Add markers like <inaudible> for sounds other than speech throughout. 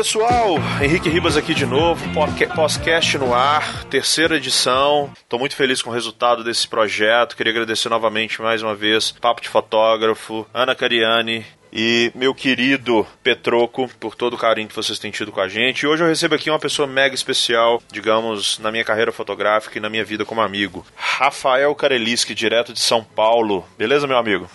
pessoal, Henrique Ribas aqui de novo, podcast no ar, terceira edição. Estou muito feliz com o resultado desse projeto. Queria agradecer novamente mais uma vez Papo de Fotógrafo, Ana Cariani, e meu querido Petroco, por todo o carinho que vocês têm tido com a gente. E hoje eu recebo aqui uma pessoa mega especial, digamos, na minha carreira fotográfica e na minha vida como amigo. Rafael Kareliski, direto de São Paulo. Beleza, meu amigo?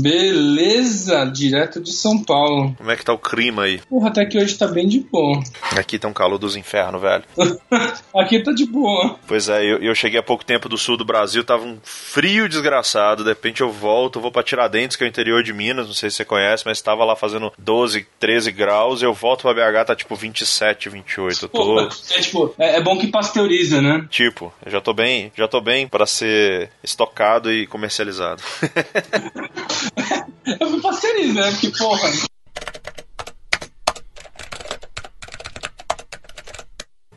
Beleza, direto de São Paulo. Como é que tá o clima aí? Porra, até que hoje tá bem de boa. Aqui tá um calor dos infernos, velho. <laughs> Aqui tá de boa. Pois é, eu, eu, cheguei há pouco tempo do sul do Brasil, tava um frio desgraçado. De repente eu volto, vou pra Tiradentes, que é o interior de Minas, não sei se você conhece, mas tava lá fazendo 12, 13 graus. Eu volto pra BH, tá tipo 27, 28. Eu tô... é, tipo, é, é bom que pasteuriza, né? Tipo, eu já tô bem, já tô bem para ser estocado e comercializado. <laughs> Eu fui pasteuriza, né? Porque, porra.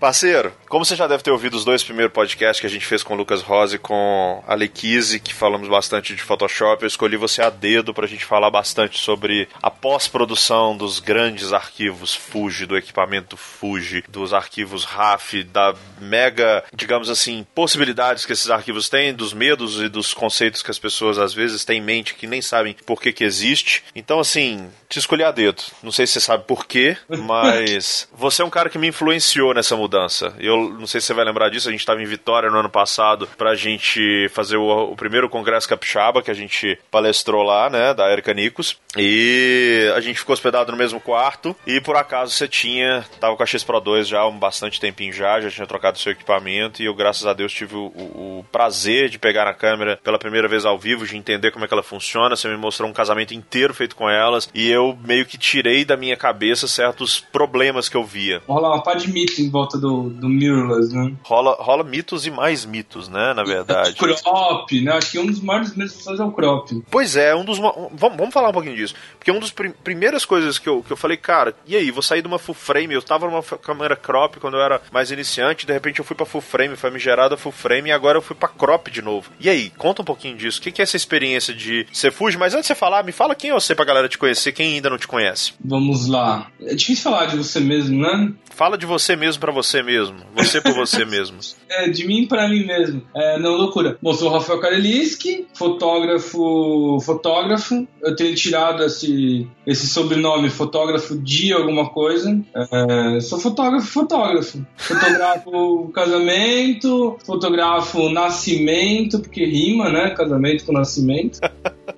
Parceiro, como você já deve ter ouvido os dois primeiros podcasts que a gente fez com o Lucas Rose e com a Lequise, que falamos bastante de Photoshop, eu escolhi você a dedo pra gente falar bastante sobre a pós-produção dos grandes arquivos Fuji, do equipamento Fuji, dos arquivos RAF, da mega, digamos assim, possibilidades que esses arquivos têm, dos medos e dos conceitos que as pessoas às vezes têm em mente que nem sabem por que que existe. Então, assim, te escolhi a dedo. Não sei se você sabe por quê, <laughs> mas você é um cara que me influenciou nessa mudança mudança. Eu não sei se você vai lembrar disso, a gente estava em Vitória no ano passado pra gente fazer o, o, primeiro congresso capixaba que a gente palestrou lá, né, da Erika Nicos. E a gente ficou hospedado no mesmo quarto e por acaso você tinha, tava com a X Pro 2 já há um bastante tempinho já, já tinha trocado seu equipamento e eu, graças a Deus, tive o, o, o prazer de pegar na câmera pela primeira vez ao vivo, de entender como é que ela funciona. Você me mostrou um casamento inteiro feito com elas e eu meio que tirei da minha cabeça certos problemas que eu via. Rola uma pá de mito em volta do, do mirrorless, né? Rola, rola mitos e mais mitos, né, na verdade. crop, né? Acho que um dos maiores medos é o crop. Pois é, um dos... Um, vamos, vamos falar um pouquinho disso. Porque uma das prim primeiras coisas que eu, que eu falei, cara, e aí, vou sair de uma full frame, eu tava numa câmera crop quando eu era mais iniciante, de repente eu fui pra full frame, foi me gerada full frame, e agora eu fui pra crop de novo. E aí, conta um pouquinho disso. O que, que é essa experiência de ser Fuji? Mas antes de você falar, me fala quem é você pra galera te conhecer, quem ainda não te conhece. Vamos lá. É difícil falar de você mesmo, né? Fala de você mesmo para você mesmo. Você por você <laughs> mesmo. É, de mim para mim mesmo. É, não, loucura. Bom, sou o Rafael Kareliski, fotógrafo, fotógrafo. Eu tenho tirado esse, esse sobrenome, fotógrafo de alguma coisa. É, sou fotógrafo, fotógrafo. Fotografo <laughs> casamento, fotografo nascimento, porque rima, né? Casamento com nascimento. <laughs>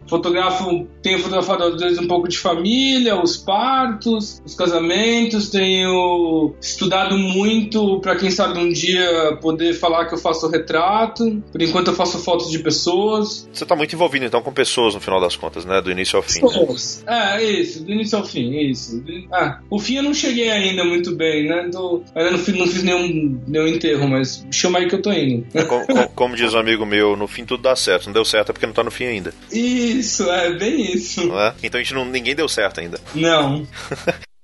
Fotografo, tenho fotografado às vezes um pouco de família, os partos, os casamentos, tenho estudado muito para quem sabe um dia poder falar que eu faço retrato. Por enquanto eu faço fotos de pessoas. Você está muito envolvido então com pessoas no final das contas, né? Do início ao fim. Pessoas. Né? É, isso, do início ao fim, isso. Ah, o fim eu não cheguei ainda muito bem, né? Do, ainda não fiz, não fiz nenhum, nenhum enterro, mas chama aí que eu tô indo. Como, como, como, diz um amigo meu, no fim tudo dá certo. Não deu certo é porque não tá no fim ainda. Isso, é bem isso. É? Então a gente não, ninguém deu certo ainda. Não. <laughs>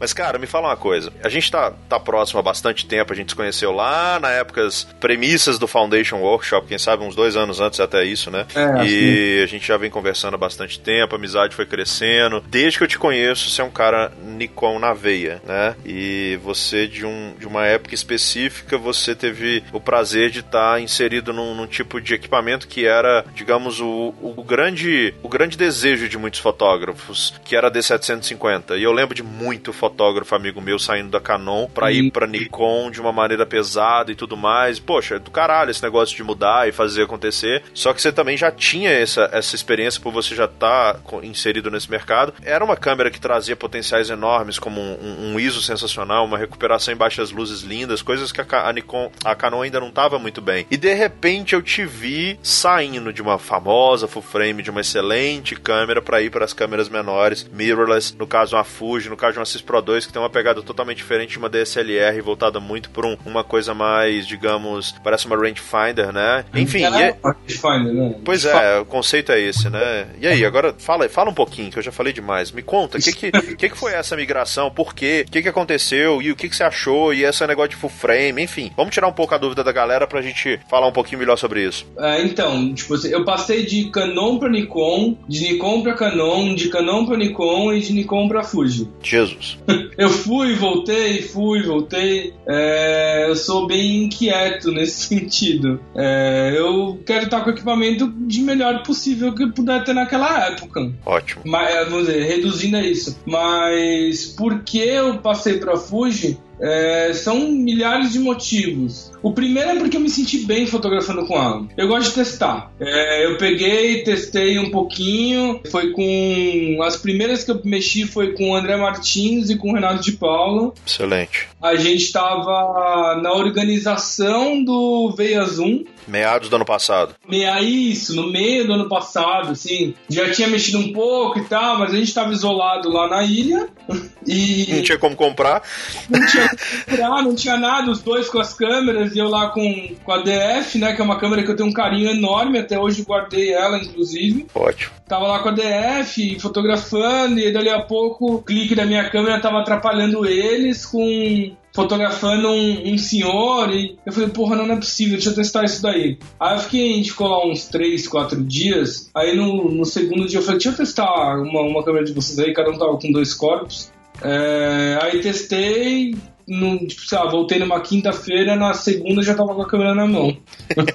Mas, cara, me fala uma coisa. A gente tá, tá próximo há bastante tempo, a gente se conheceu lá na épocas premissas do Foundation Workshop, quem sabe uns dois anos antes até isso, né? É, e sim. a gente já vem conversando há bastante tempo, a amizade foi crescendo. Desde que eu te conheço, você é um cara Nikon na veia, né? E você, de, um, de uma época específica, você teve o prazer de estar tá inserido num, num, tipo de equipamento que era, digamos, o, o, grande, o grande desejo de muitos fotógrafos, que era a D750. E eu lembro de muito fotógrafo fotógrafo amigo meu saindo da Canon pra ir pra Nikon de uma maneira pesada e tudo mais. Poxa, é do caralho esse negócio de mudar e fazer acontecer. Só que você também já tinha essa, essa experiência por você já estar tá inserido nesse mercado. Era uma câmera que trazia potenciais enormes, como um, um, ISO sensacional, uma recuperação em baixas luzes lindas, coisas que a, a Nikon, a Canon ainda não estava muito bem. E de repente eu te vi saindo de uma famosa full frame, de uma excelente câmera para ir para as câmeras menores, mirrorless, no caso uma Fuji, no caso uma Cis Pro Pro 2 que tem uma pegada totalmente diferente de uma DSLR voltada muito por um, uma coisa mais, digamos, parece uma rangefinder, né? Enfim, é rangefinder, né? Pois é, o conceito é esse, né? E aí, agora fala, fala um pouquinho, que eu já falei demais. Me conta, o que que, <laughs> que que foi essa migração? Por quê? O que que aconteceu? E o que que você achou? E esse negócio de full frame? Enfim, vamos tirar um pouco a dúvida da galera pra gente falar um pouquinho melhor sobre isso. É, então, tipo, assim, eu passei de Canon pra Nikon, de Nikon pra Canon, de Canon pra Nikon e de Nikon pra Fuji. Jesus. <laughs> Eu fui, voltei, fui, voltei. É, eu sou bem inquieto nesse <laughs> sentido. É, eu quero estar com o equipamento de melhor possível que eu puder ter naquela época. Ótimo. Mas, é, vamos dizer, reduzindo a isso. Mas por que eu passei para Fuji? É, são milhares de motivos. O primeiro é porque eu me senti bem fotografando com ela. Eu gosto de testar. É, eu peguei, testei um pouquinho. Foi com. As primeiras que eu mexi foi com o André Martins e com o Renato de Paula. Excelente. A gente estava na organização do Veia Zoom. Meados do ano passado. Meia isso, no meio do ano passado, assim, já tinha mexido um pouco e tal, mas a gente estava isolado lá na ilha <laughs> e Não tinha como comprar. não tinha comprar, não tinha nada, os dois com as câmeras e eu lá com, com a DF, né, que é uma câmera que eu tenho um carinho enorme, até hoje guardei ela, inclusive. Ótimo. Tava lá com a DF, fotografando, e dali a pouco o clique da minha câmera tava atrapalhando eles com fotografando um, um senhor e eu falei, porra, não, não é possível, deixa eu testar isso daí. Aí eu fiquei, a gente ficou lá uns 3, 4 dias, aí no, no segundo dia eu falei, deixa eu testar uma, uma câmera de vocês aí, cada um tava com dois corpos. É, aí testei, no, tipo, sei lá, voltei numa quinta-feira, na segunda já tava com a câmera na mão. <laughs>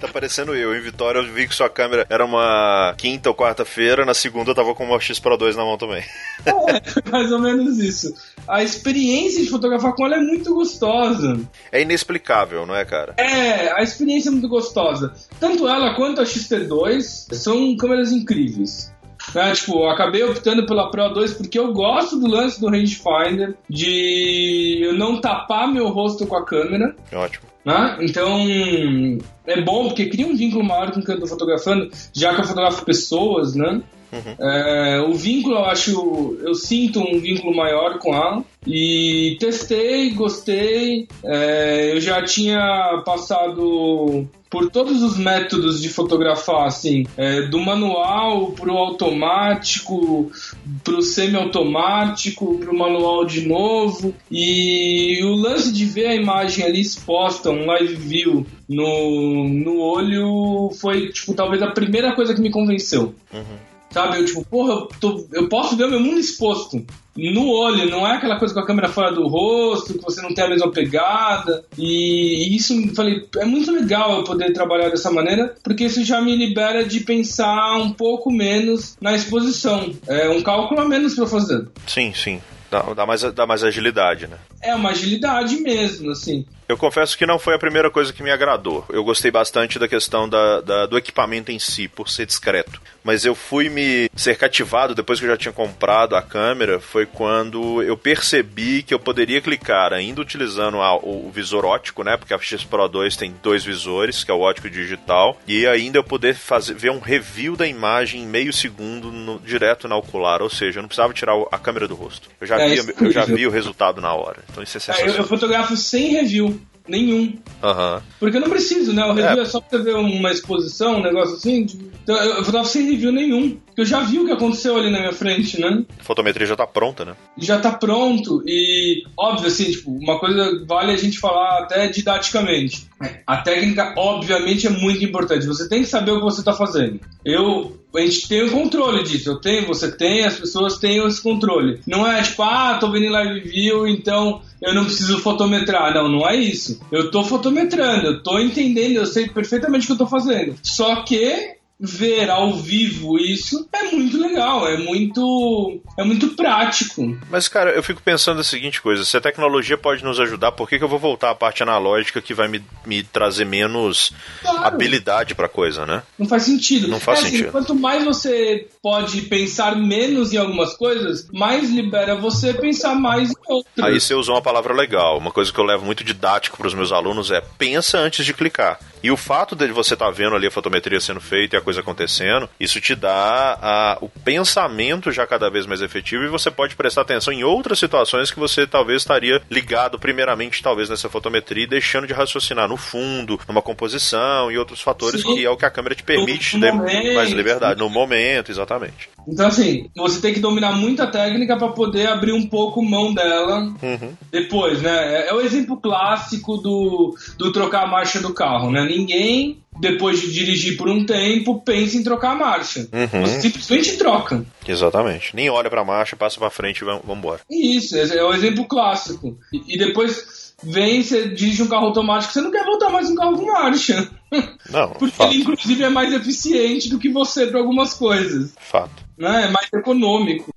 Tá parecendo eu. Em Vitória eu vi que sua câmera era uma quinta ou quarta-feira, na segunda eu tava com uma X Pro 2 na mão também. <laughs> É, mais ou menos isso. A experiência de fotografar com ela é muito gostosa. É inexplicável, não é, cara? É, a experiência é muito gostosa. Tanto ela quanto a XT2 são câmeras incríveis. Né, tipo, eu acabei optando pela Pro 2 porque eu gosto do lance do rangefinder, de eu não tapar meu rosto com a câmera. Ótimo. Né? Então, é bom porque cria um vínculo maior com quem eu tô fotografando, já que eu fotografo pessoas, né? É, o vínculo, eu acho, eu sinto um vínculo maior com ela. E testei, gostei. É, eu já tinha passado por todos os métodos de fotografar, assim, é, do manual pro automático, pro semi-automático, pro manual de novo. E o lance de ver a imagem ali exposta, um live view no, no olho, foi, tipo, talvez a primeira coisa que me convenceu. Sabe, eu tipo, porra, eu, tô- eu posso ver o meu mundo exposto no olho, não é aquela coisa com a câmera fora do rosto, que você não tem a mesma pegada. E isso, falei, é muito legal eu poder trabalhar dessa maneira, porque isso já me libera de pensar um pouco menos na exposição. É um cálculo a menos pra fazer. Sim, sim. Dá, dá mais, dá mais agilidade, né? É uma agilidade mesmo, assim. Eu confesso que não foi a primeira coisa que me agradou. Eu gostei bastante da questão da, da- do equipamento em si, por ser discreto. Mas eu fui me ser cativado depois que eu já tinha comprado a câmera. Foi quando eu percebi que eu poderia clicar, ainda utilizando a- o, o visor ótico, né? Porque a X Pro 2 tem dois visores, que é o ótico e digital. E ainda eu poder fazer, ver um review da imagem em meio segundo no- direto na ocular. Ou seja, eu não precisava tirar a câmera do rosto. Eu já, É, é eu já vi o resultado na hora. Então isso é É, eu, sensacional. eu fotografo sem review. Nenhum. Aham. Porque eu não preciso, né? O review É. é, só pra você ver uma exposição, um negócio assim. Então eu, eu fotografo sem review nenhum. Porque eu já vi o que aconteceu ali na minha frente, né? A fotometria já tá pronta, né? já tá pronto e óbvio assim, tipo, uma coisa vale a gente falar até didaticamente. A técnica obviamente é muito importante. Você tem que saber o que você tá fazendo. Eu a gente tem o controle disso. Eu tenho, você tem, as pessoas têm esse controle. Não é tipo, ah, tô vendo em live view, então eu não preciso fotometrar. Não, não é isso. Eu tô fotometrando, eu tô entendendo, eu sei perfeitamente o que eu tô fazendo. Só que ver ao vivo isso é muito legal, é muito é muito prático. Mas, cara, eu fico pensando a seguinte coisa: se a tecnologia pode nos ajudar, por que, que eu vou voltar à parte analógica que vai me, me trazer menos Claro. habilidade pra coisa, né? Não faz sentido. Não faz É assim, sentido. quanto mais você pode pensar menos em algumas coisas, mais libera você pensar mais em outras. Aí você usou uma palavra legal. Uma coisa que eu levo muito didático pros meus alunos é pensa antes de clicar. E o fato de você estar tá vendo ali a fotometria sendo feita e a coisa acontecendo, isso te dá a, o pensamento já cada vez mais efetivo e você pode prestar atenção em outras situações que você talvez estaria ligado primeiramente talvez nessa fotometria e deixando de raciocinar no fundo, numa composição e outros fatores Sim. que é o que a câmera te permite ter mais liberdade no momento, exatamente. Então, assim, você tem que dominar muita técnica para poder abrir um pouco mão dela uhum. depois, né? É, é, o exemplo clássico do, do trocar a marcha do carro, né? Ninguém, depois de dirigir por um tempo, pensa em trocar a marcha. Uhum. Você simplesmente troca. Exatamente. Nem olha pra marcha, passa pra frente e vamos embora. Isso, é o exemplo clássico. E, e depois vem, você dirige um carro automático, você não quer voltar mais um carro com marcha. <laughs> Não, Porque fato. ele, inclusive, é mais eficiente do que você para algumas coisas. Fato. Né? É mais econômico.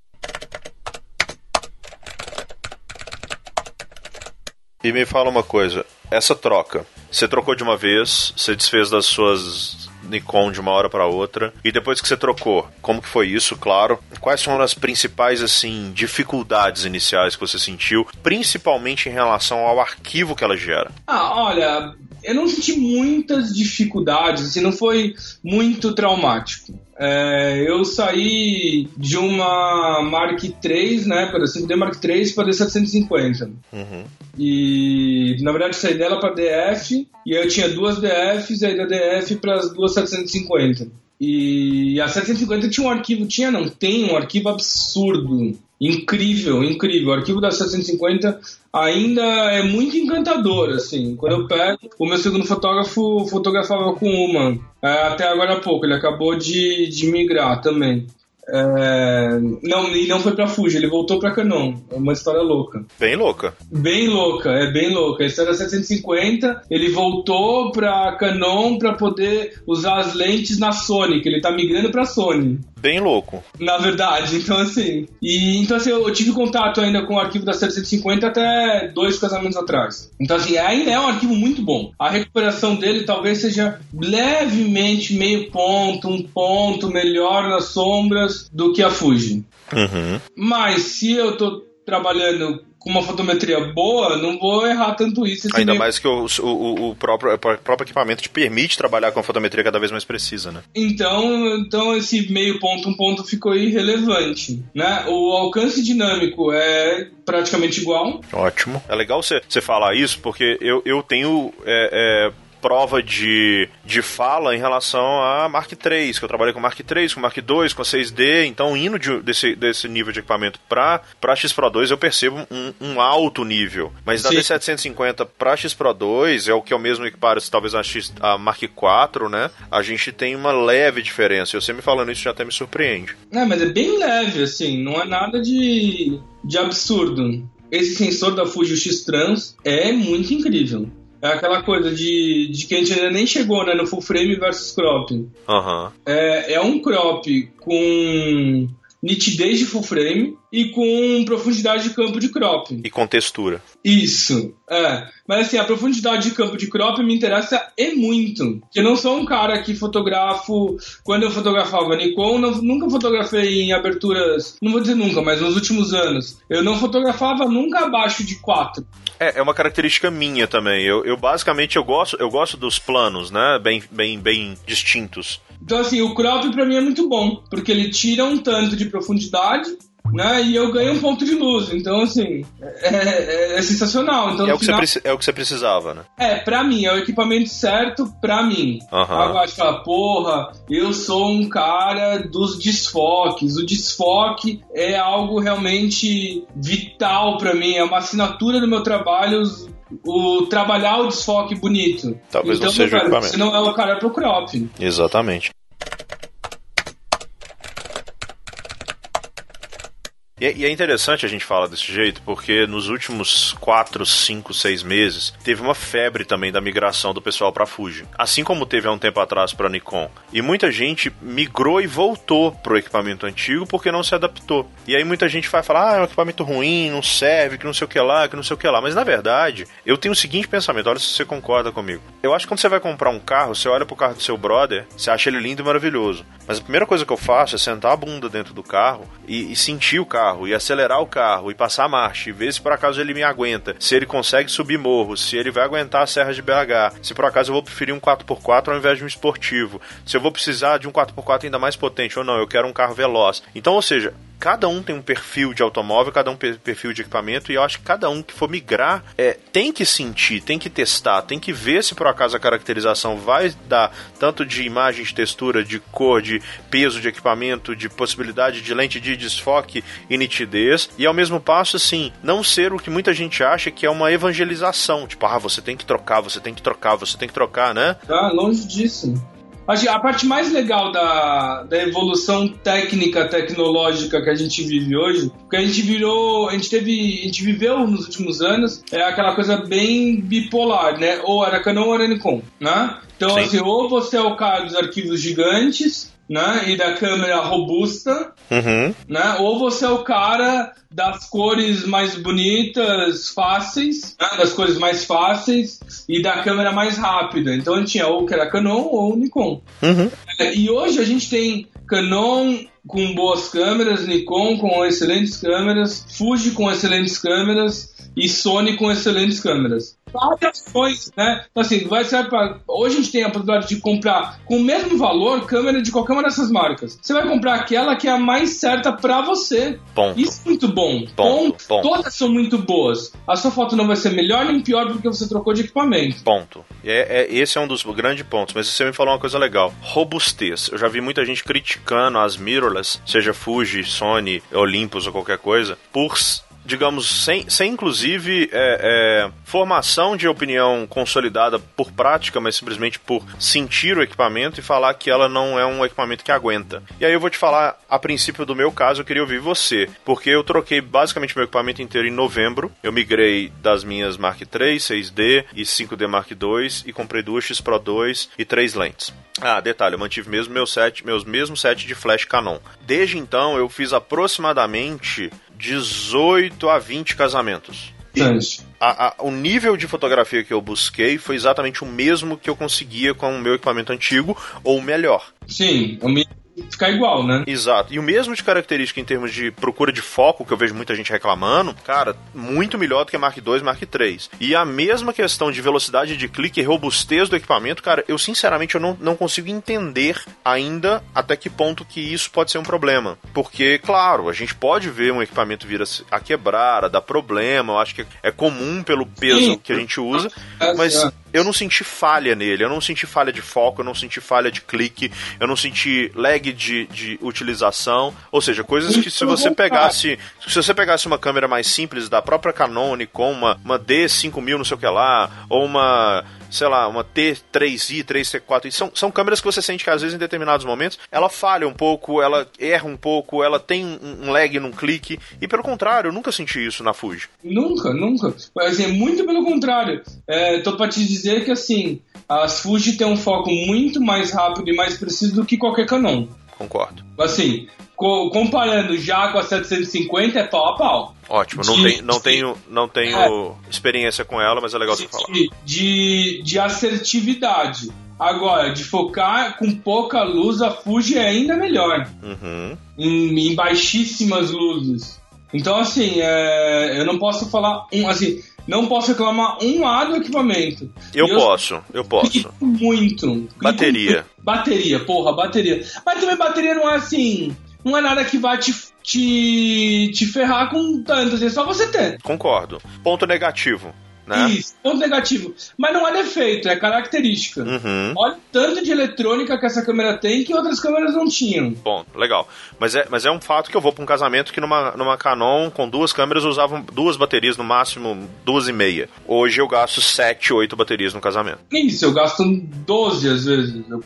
E me fala uma coisa, essa troca, você trocou de uma vez, você desfez das suas Nikon de uma hora para outra. E depois que você trocou, como que foi isso, claro? Quais foram as principais assim dificuldades iniciais que você sentiu, principalmente em relação ao arquivo que ela gera? Ah, olha, eu não senti muitas dificuldades, assim, não foi muito traumático. É, eu saí de uma Mark III, né, para 5D Mark III para D750. Uhum. E na verdade saí dela para DF e aí eu tinha duas DFs e aí da DF para as duas 750. E a 750 tinha um arquivo, tinha não, tem um arquivo absurdo, incrível, incrível. O arquivo da 750 ainda é muito encantador, assim. Quando eu pego, o meu segundo fotógrafo fotografava com uma, é, até agora há pouco, ele acabou de, de migrar também. É... Não, e não foi pra Fuji, ele voltou pra Canon. É uma história louca. Bem louca. Bem louca, é bem louca. A história é 750, ele voltou pra Canon pra poder usar as lentes na Sony, que ele tá migrando pra Sony. Bem louco. Na verdade, então assim. E então assim, eu tive contato ainda com o arquivo da 750 até dois casamentos atrás. Então assim, ainda é um arquivo muito bom. A recuperação dele talvez seja levemente meio ponto, um ponto melhor nas sombras do que a Fuji. Uhum. Mas se eu tô trabalhando com uma fotometria boa, não vou errar tanto isso. Ainda mais que o, o, o, próprio, o próprio equipamento te permite trabalhar com a fotometria cada vez mais precisa, né? Então, então esse meio ponto, um ponto ficou irrelevante, né? O alcance dinâmico é praticamente igual. Ótimo. É legal você, você falar isso, porque eu, eu tenho... É, é prova de, de fala em relação a Mark III, que eu trabalhei com Mark III, com Mark II, com a 6D, então indo de, desse, desse nível de equipamento para X Pro 2 eu percebo um, um alto nível, mas da D750 para X Pro 2 é o que é o mesmo equiparo, talvez a, X, a Mark IV, né? A gente tem uma leve diferença, e você me falando isso já até me surpreende. É, mas é bem leve, assim, não é nada de, de absurdo. Esse sensor da Fuji X-Trans é muito incrível. É aquela coisa de, de que a gente ainda nem chegou né, no full frame versus crop. Uhum. É, é um crop com nitidez de full frame e com profundidade de campo de crop. E com textura. Isso, é. Mas assim, a profundidade de campo de crop me interessa é muito. Eu não sou um cara que fotografo. Quando eu fotografava Nikon, não, nunca fotografei em aberturas. Não vou dizer nunca, mas nos últimos anos. Eu não fotografava nunca abaixo de 4. É, é uma característica minha também. Eu, eu basicamente eu gosto, eu gosto dos planos, né? Bem, bem, bem distintos. Então, assim, o crop para mim é muito bom, porque ele tira um tanto de profundidade né? E eu ganho um ponto de luz. Então, assim, é, é, é sensacional. Então, é, o que final... você, é o que você precisava, né? É, pra mim, é o equipamento certo pra mim. Uhum. Agora, fala, porra, eu sou um cara dos desfoques. O desfoque é algo realmente vital pra mim, é uma assinatura do meu trabalho o trabalhar o desfoque bonito. Talvez então, não seja cara, o equipamento. Você não é o cara pro crop. Exatamente. E é interessante a gente falar desse jeito, porque nos últimos 4, 5, 6 meses, teve uma febre também da migração do pessoal para Fuji. Assim como teve há um tempo atrás para Nikon. E muita gente migrou e voltou pro equipamento antigo porque não se adaptou. E aí muita gente vai falar, ah, é um equipamento ruim, não serve, que não sei o que lá, que não sei o que lá. Mas na verdade, eu tenho o seguinte pensamento, olha se você concorda comigo. Eu acho que quando você vai comprar um carro, você olha pro carro do seu brother, você acha ele lindo e maravilhoso. Mas a primeira coisa que eu faço é sentar a bunda dentro do carro e, e sentir o carro carro e acelerar o carro e passar a marcha e ver se por acaso ele me aguenta, se ele consegue subir morros, se ele vai aguentar a serra de BH, se por acaso eu vou preferir um 4x4 ao invés de um esportivo, se eu vou precisar de um 4x4 ainda mais potente ou não, eu quero um carro veloz. Então, ou seja, cada um tem um perfil de automóvel, cada um tem um perfil de equipamento, e eu acho que cada um que for migrar é, tem que sentir, tem que testar, tem que ver se por acaso a caracterização vai dar tanto de imagem, de textura, de cor, de peso de equipamento, de possibilidade de lente de desfoque e nitidez, e ao mesmo passo, assim, não ser o que muita gente acha que é uma evangelização, tipo, ah, você tem que trocar, você tem que trocar, você tem que trocar, né? Ah, longe disso. A parte mais legal da, da evolução técnica, tecnológica que a gente vive hoje, porque a gente virou, a gente teve, a gente viveu nos últimos anos, é aquela coisa bem bipolar, né? Ou era Canon ou era Nikon, né? Então, Sim. assim, ou você é o cara dos arquivos gigantes, né? E da câmera robusta, uhum. né? Ou você é o cara das cores mais bonitas, fáceis, né? das cores mais fáceis e da câmera mais rápida. Então a gente tinha ou que era Canon ou Nikon. Uhum. É, e hoje a gente tem Canon com boas câmeras, Nikon com excelentes câmeras, Fuji com excelentes câmeras e Sony com excelentes câmeras variações, né? Então, assim, vai ser pra... hoje a gente tem a possibilidade de comprar com o mesmo valor câmera de qualquer uma dessas marcas. Você vai comprar aquela que é a mais certa para você. Ponto. Isso é muito bom. Ponto. Ponto. Todas são muito boas. A sua foto não vai ser melhor nem pior porque você trocou de equipamento. Ponto. É, é, esse é um dos grandes pontos. Mas você me falou uma coisa legal: robustez. Eu já vi muita gente criticando as mirrorless, seja Fuji, Sony, Olympus ou qualquer coisa, por digamos, sem, sem inclusive é, é, formação de opinião consolidada por prática, mas simplesmente por sentir o equipamento e falar que ela não é um equipamento que aguenta. E aí eu vou te falar, a princípio do meu caso, eu queria ouvir você, porque eu troquei basicamente meu equipamento inteiro em novembro. Eu migrei das minhas Mark III, 6D e 5D Mark II e comprei duas X Pro 2 e três lentes. Ah, detalhe, eu mantive mesmo meu set, meus mesmos set de flash Canon. Desde então eu fiz aproximadamente 18 a 20 casamentos. A, a, o nível de fotografia que eu busquei foi exatamente o mesmo que eu conseguia com o meu equipamento antigo, ou melhor. Sim, o ficar igual, né? Exato. E o mesmo de característica em termos de procura de foco, que eu vejo muita gente reclamando, cara, muito melhor do que Mark II Mark III. E a mesma questão de velocidade de clique e robustez do equipamento, cara, eu sinceramente eu não, não consigo entender ainda até que ponto que isso pode ser um problema. Porque, claro, a gente pode ver um equipamento vir a quebrar, a dar problema, eu acho que é comum pelo peso Sim. que a gente usa, mas eu não senti falha nele, eu não senti falha de foco, eu não senti falha de clique, eu não senti lag de, de utilização, ou seja, coisas que se você pegasse, se você pegasse uma câmera mais simples da própria Canon, com uma, uma D5000 não sei o que lá, ou uma sei lá, uma T3i, 3C4i, são, são câmeras que você sente que às vezes em determinados momentos ela falha um pouco, ela erra um pouco, ela tem um, um lag num clique, e pelo contrário, eu nunca senti isso na Fuji. Nunca, nunca. Assim, muito pelo contrário. É, tô pra te dizer que assim, as Fuji tem um foco muito mais rápido e mais preciso do que qualquer Canon. Concordo. Assim, co comparando já com a 750 é pau a pau. Ótimo, não, de, tem, não de, tenho, não tenho é, experiência com ela, mas é legal de, você falar. De, de assertividade. Agora, de focar com pouca luz, a Fuji é ainda melhor. Uhum. Em, em, baixíssimas luzes. Então, assim, é, eu não posso falar. Um, assim, não posso reclamar um A do equipamento. Eu, eu posso, eu posso. Muito. Bateria. Bateria, porra, bateria. Mas também bateria não é assim não é nada que vai te, te, te ferrar com tantos, é só você ter. Concordo. Ponto negativo. Né? Isso, ponto negativo. Mas não é defeito, é característica. Uhum. Olha o tanto de eletrônica que essa câmera tem que outras câmeras não tinham. Bom, legal. Mas é, mas é um fato que eu vou para um casamento que numa, numa Canon com duas câmeras usavam duas baterias, no máximo duas e meia. Hoje eu gasto sete, oito baterias no casamento. Isso, eu gasto 12 às vezes. Eu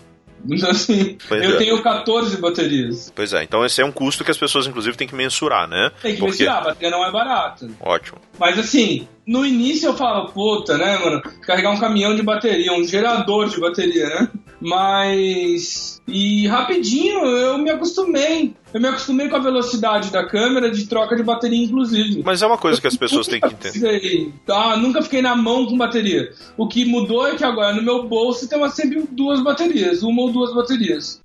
assim, pois eu é. tenho 14 baterias. Pois é, então esse é um custo que as pessoas, inclusive, têm que mensurar, né? Tem que Porque... mensurar, a bateria não é barata. Ótimo. Mas, assim, no início eu falava, puta, né, mano, carregar um caminhão de bateria, um gerador de bateria, né? Mas. E rapidinho eu me acostumei. Eu me acostumei com a velocidade da câmera de troca de bateria, inclusive. Mas é uma coisa que as pessoas têm que entender. Tá, nunca fiquei na mão com bateria. O que mudou é que agora no meu bolso tem uma, sempre duas baterias, uma ou duas baterias.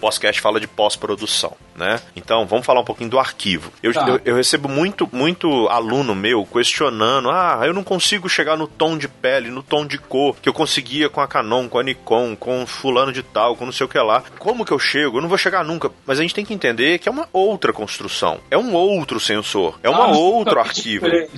Podcast fala de pós-produção, né? Então, vamos falar um pouquinho do arquivo. Eu, Tá. eu, eu recebo muito, muito aluno meu questionando: ah, eu não consigo chegar no tom de pele, no tom de cor que eu conseguia com a Canon, com a Nikon, com fulano de tal, com não sei o que lá. Como que eu chego? Eu não vou chegar nunca. Mas a gente tem que entender que é uma outra construção. É um outro sensor. É um outro arquivo. É,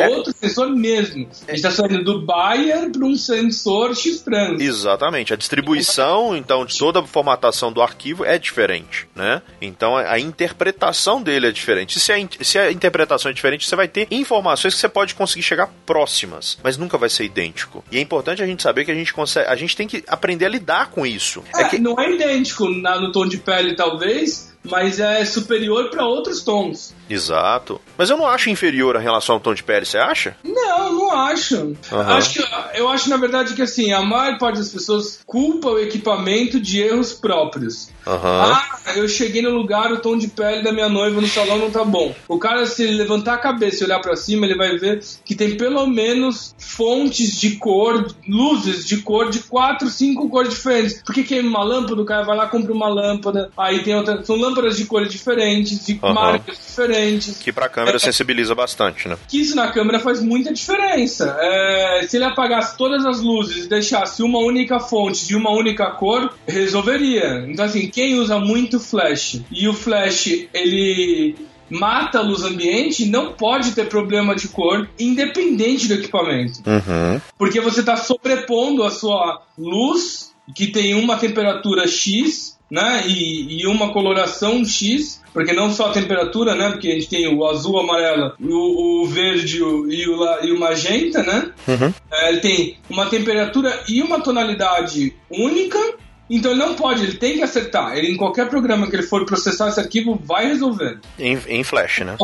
É. outro sensor mesmo. A gente está saindo do Bayer para um sensor X-Trans. Exatamente. A distribuição, então, de toda a formatação do arquivo é diferente, né? Então, a a interpretação dele é diferente. Se a, se a interpretação é diferente, você vai ter informações que você pode conseguir chegar próximas, mas nunca vai ser idêntico. E é importante a gente saber que a gente consegue, a gente tem que aprender a lidar com isso. É, É que Não é idêntico na- no tom de pele, talvez, mas é superior para outros tons. Exato. Mas eu não acho inferior em relação ao tom de pele, você acha? Não, não acho. Aham. acho que, eu acho, na verdade, que assim, a maior parte das pessoas culpa o equipamento de erros próprios. Aham. Ah, eu cheguei no lugar, o tom de pele da minha noiva no salão não tá bom. O cara, se ele levantar a cabeça e olhar pra cima, ele vai ver que tem pelo menos fontes de cor, luzes de cor de quatro, cinco cores diferentes. Porque queima uma lâmpada, o cara vai lá compra uma lâmpada. Aí tem outra, são lâmpadas de cores diferentes, de Aham. marcas diferentes. Que pra câmera sensibiliza bastante, né? Que isso na câmera faz muita diferença. É, se ele apagasse todas as luzes e deixasse uma única fonte de uma única cor, resolveria. Então, assim, quem usa muito flash e o flash ele mata a luz ambiente, não pode ter problema de cor, independente do equipamento. Uhum. Porque você está sobrepondo a sua luz, que tem uma temperatura X, né? E, e uma coloração X, porque não só a temperatura, né? Porque a gente tem o azul, o amarelo, o, o verde o- e o, e o magenta, né? Uhum. É, ele tem uma temperatura e uma tonalidade única. Então ele não pode, ele tem que acertar. Ele em qualquer programa que ele for processar esse arquivo vai resolver. Em, em flash, né?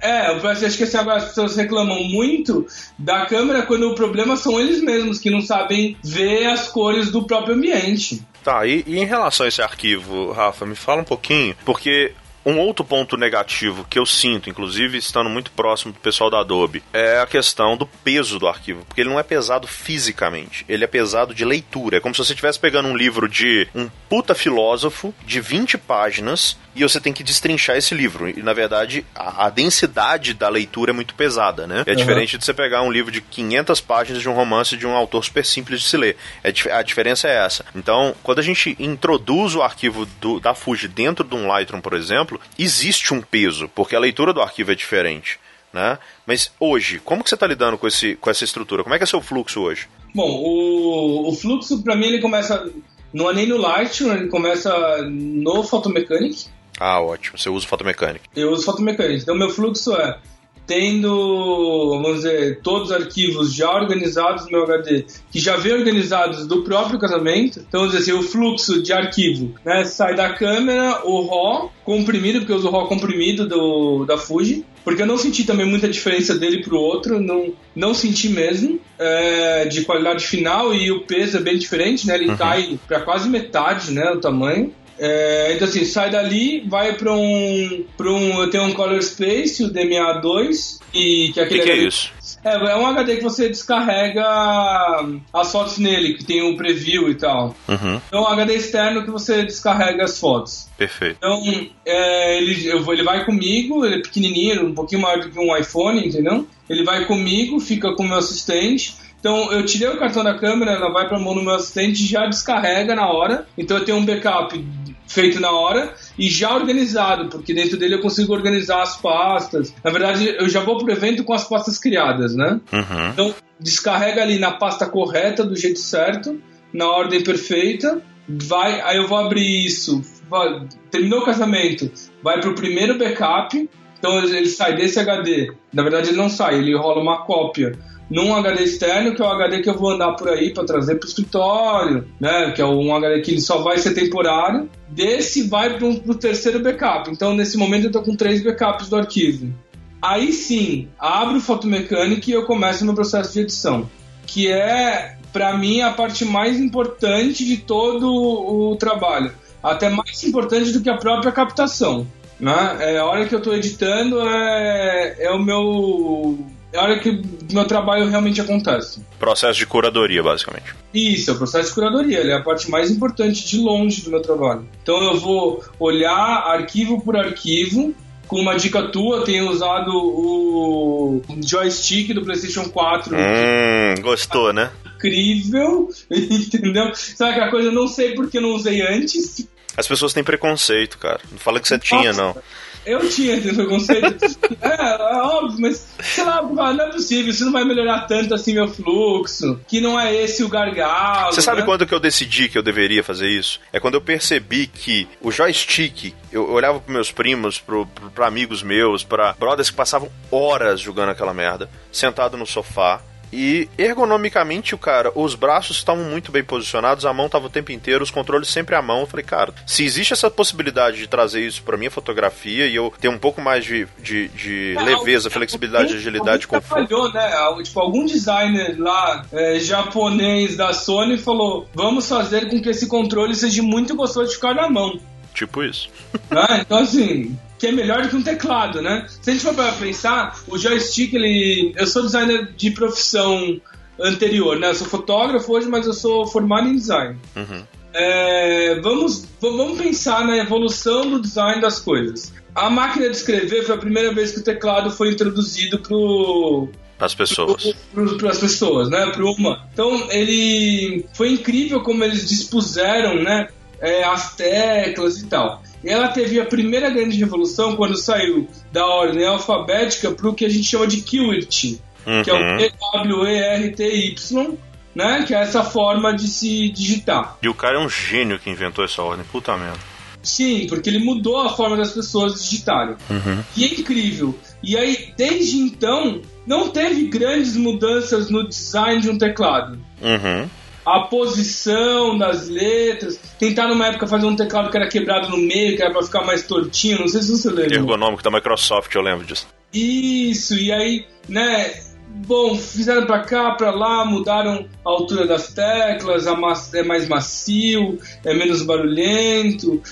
É, eu acho que agora as pessoas reclamam muito da câmera quando o problema são eles mesmos, que não sabem ver as cores do próprio ambiente. Tá, e, e em relação a esse arquivo, Rafa, me fala um pouquinho, porque um outro ponto negativo que eu sinto, inclusive estando muito próximo do pessoal da Adobe, é a questão do peso do arquivo, porque ele não é pesado fisicamente, ele é pesado de leitura. É como se você estivesse pegando um livro de um puta filósofo de 20 páginas e você tem que destrinchar esse livro. E na verdade, a, a densidade da leitura é muito pesada, né? É diferente de você pegar um livro de 500 páginas de um romance de um autor super simples de se ler. É, a diferença é essa. Então, quando a gente introduz o arquivo do- da Fuji dentro de um Lightroom, por exemplo, existe um peso, porque a leitura do arquivo é diferente. Né? Mas hoje, como que você está lidando com, esse, com essa estrutura? Como é que é seu fluxo hoje? Bom, o, o fluxo pra mim ele começa não é nem no Lightroom, ele começa no Photomechanic. Ah, ótimo. Você usa o Photomechanic. Eu uso Photomechanic. Então meu fluxo é tendo, vamos dizer, todos os arquivos já organizados no meu HD, que já vem organizados do próprio casamento. Então, vamos dizer assim, o fluxo de arquivo né, sai da câmera, o RAW comprimido, porque eu uso o RAW comprimido do, da Fuji, porque eu não senti também muita diferença dele pro outro, não, não senti mesmo, é, de qualidade final e o peso é bem diferente, né? Ele cai para quase metade, né, o tamanho. É, então assim, sai dali, vai para um, pra um. Eu tenho um Color Space, o DMA2, e que é O que, aquele que é isso? É, é um HD que você descarrega as fotos nele, que tem um preview e tal. Uhum, Então, é um HD externo que você descarrega as fotos. perfeito. Então, é, ele, eu vou- ele vai comigo, ele é pequenininho, um pouquinho maior do que um iPhone, entendeu? Ele vai comigo, fica com o meu assistente. Então, eu tirei o cartão da câmera, ela vai pra mão do meu assistente e já descarrega na hora. Então, eu tenho um backup feito na hora e já organizado, porque dentro dele eu consigo organizar as pastas. Na verdade, eu já vou pro evento com as pastas criadas, né? Uhum, Então, descarrega ali na pasta correta, do jeito certo, na ordem perfeita. Vai, aí eu vou abrir isso. vai- terminou o casamento, vai pro primeiro backup. Então ele sai desse HD. Na verdade, ele não sai, ele rola uma cópia num HD externo, que é o HD que eu vou andar por aí para trazer pro escritório, né? Que é um HD que ele só vai ser temporário. Desse vai pro, pro terceiro backup. Então, nesse momento, eu tô com três backups do arquivo. Aí sim, abro o Photomechanic e eu começo meu processo de edição, que é, para mim, a parte mais importante de todo o trabalho. Até mais importante do que a própria captação. Né? É, a hora que eu estou editando é, é o meu é a hora que o meu trabalho realmente acontece. Processo de curadoria, basicamente. Isso, é o processo de curadoria. Ele é a parte mais importante de longe do meu trabalho. Então eu vou olhar arquivo por arquivo. Com uma dica tua, tenho usado o joystick do PlayStation 4. Hum, gostou, né? Incrível, <laughs> entendeu? Sabe aquela coisa, eu não sei porque eu não usei antes. As pessoas têm preconceito, cara. Não fala que você tinha, não. Eu tinha esse preconceito. é, é, óbvio, mas sei lá, não é possível, isso não vai melhorar tanto assim meu fluxo, que não é esse o gargalo. Você sabe né? quando que eu decidi que eu deveria fazer isso? É quando eu percebi que o joystick, eu olhava pros meus primos, pro, pro, pra amigos meus, pra brothers que passavam horas jogando aquela merda, sentado no sofá, e ergonomicamente, o cara, os braços estavam muito bem posicionados, a mão estava o tempo inteiro, os controles sempre à mão. Eu falei, cara, se existe essa possibilidade de trazer isso para minha fotografia e eu ter um pouco mais de, de, de é, leveza, flexibilidade, agilidade, algum conforto. Falhou, né? Tipo, algum designer lá é, japonês da Sony falou: vamos fazer com que esse controle seja muito gostoso de ficar na mão. Tipo isso. Ah, então, assim, que é melhor do que um teclado, né? Se a gente for para pensar, o joystick, ele. Eu sou designer de profissão anterior, né? Eu sou fotógrafo hoje, mas eu sou formado em design. Uhum. É, vamos, vamos pensar na evolução do design das coisas. A máquina de escrever foi a primeira vez que o teclado foi introduzido para as pessoas. Para as pessoas, né? Pro uma. Então, ele foi incrível como eles dispuseram, né? É, as teclas e tal. E ela teve a primeira grande revolução quando saiu da ordem alfabética para o que a gente chama de QWERTY, uhum. que é o Q-W-E-R-T-Y, né? Que é essa forma de se digitar. E o cara é um gênio que inventou essa ordem, puta merda. Sim, porque ele mudou a forma das pessoas digitarem. Uhum. E é incrível. E aí, desde então, não teve grandes mudanças no design de um teclado. Uhum a posição das letras. Tentar numa época fazer um teclado que era quebrado no meio, que era pra ficar mais tortinho. Não sei se você lembra. Ergonômico da Microsoft, eu lembro disso. Isso, e aí, né? Bom, fizeram para cá, para lá, mudaram a altura das teclas, é mais macio, é menos barulhento.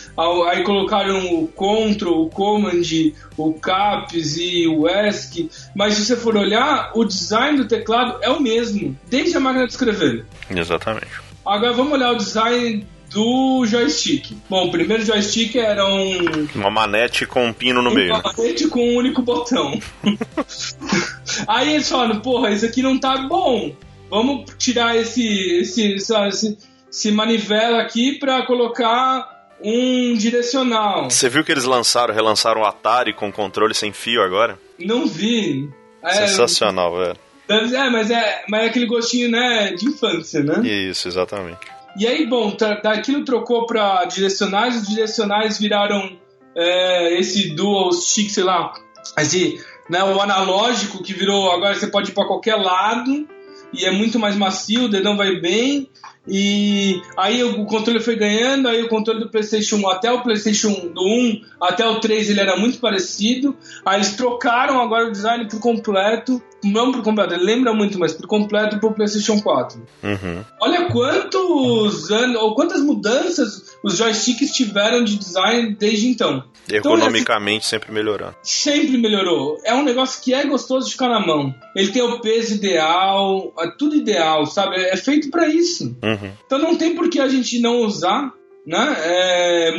Aí colocaram o Ctrl, o Command, o Caps e o ESC. Mas se você for olhar, o design do teclado é o mesmo, desde a máquina de escrever. Exatamente. Agora vamos olhar o design do joystick. Bom, o primeiro joystick era um. Uma manete com um pino no uma meio. Uma manete com um único botão. <laughs> Aí eles falaram, porra, isso aqui não tá bom. Vamos tirar esse, esse, esse, esse manivela aqui pra colocar um direcional. Você viu que eles lançaram, relançaram o Atari com controle sem fio agora? Não vi. É, Sensacional, velho. É, mas é, mas é aquele gostinho, né, de infância, né? Isso, exatamente. E aí, bom, daquilo trocou para direcionais, os direcionais viraram é, esse dual stick, sei lá, esse, né, o analógico que virou, agora você pode ir para qualquer lado e é muito mais macio, o dedão vai bem. E aí o controle foi ganhando, aí o controle do PlayStation 1 até o PlayStation do 1 até o 3 ele era muito parecido. Aí eles trocaram agora o design por completo, não por completo, ele lembra muito, mas por completo pro PlayStation 4. Uhum. Olha quantos anos, ou quantas mudanças os joysticks tiveram de design desde então. Ergonomicamente então, sempre melhorando. Sempre melhorou. É um negócio que é gostoso de ficar na mão. Ele tem o peso ideal, é tudo ideal, sabe? É feito para isso. Uhum. Então não tem por que a gente não usar, né? É,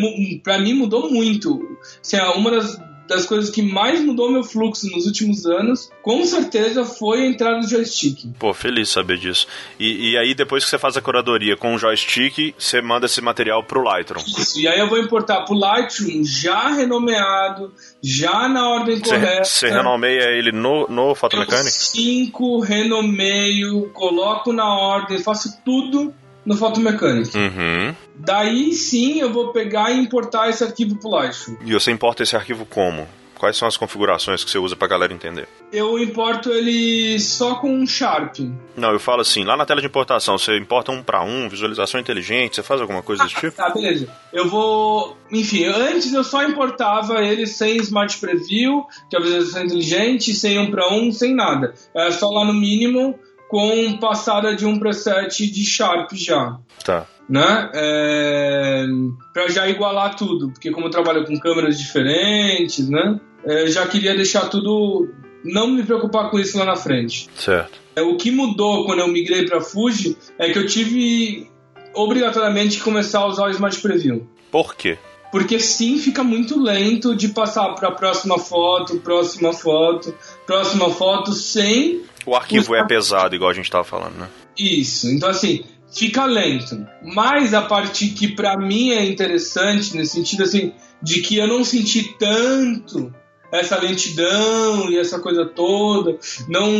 para mim mudou muito. Assim, uma das das coisas que mais mudou meu fluxo nos últimos anos, com certeza foi a entrada do joystick. Pô, feliz saber disso. E, e aí, depois que você faz a curadoria com o joystick, você manda esse material pro Lightroom. Isso, e aí eu vou importar pro Lightroom já renomeado, já na ordem correta. Você renomeia ele no, no Photomechanic? Cinco, renomeio, coloco na ordem, faço tudo no Photomechanic. Uhum. Daí sim eu vou pegar e importar esse arquivo pro Lightroom. E você importa esse arquivo como? Quais são as configurações que você usa pra galera entender? Eu importo ele só com um Sharp. Não, eu falo assim, lá na tela de importação, você importa um para um, visualização inteligente, você faz alguma coisa desse tipo? Tá, beleza. Eu vou. Enfim, antes eu só importava ele sem Smart Preview, que é a visualização inteligente, sem um para um, sem nada. É só lá no mínimo com passada de um preset de Sharp já. Tá. Né? É, para já igualar tudo, porque como eu trabalho com câmeras diferentes, né? É, já queria deixar tudo não me preocupar com isso lá na frente. Certo. É, o que mudou quando eu migrei para Fuji é que eu tive obrigatoriamente que começar a usar o Smart Preview. Por quê? Porque sim, fica muito lento de passar para a próxima foto, próxima foto, próxima foto, sem. O arquivo é pesado, igual a gente estava falando, né? Isso. Então, assim, fica lento. Mas a parte que para mim é interessante, nesse sentido, assim, de que eu não senti tanto essa lentidão e essa coisa toda. Não.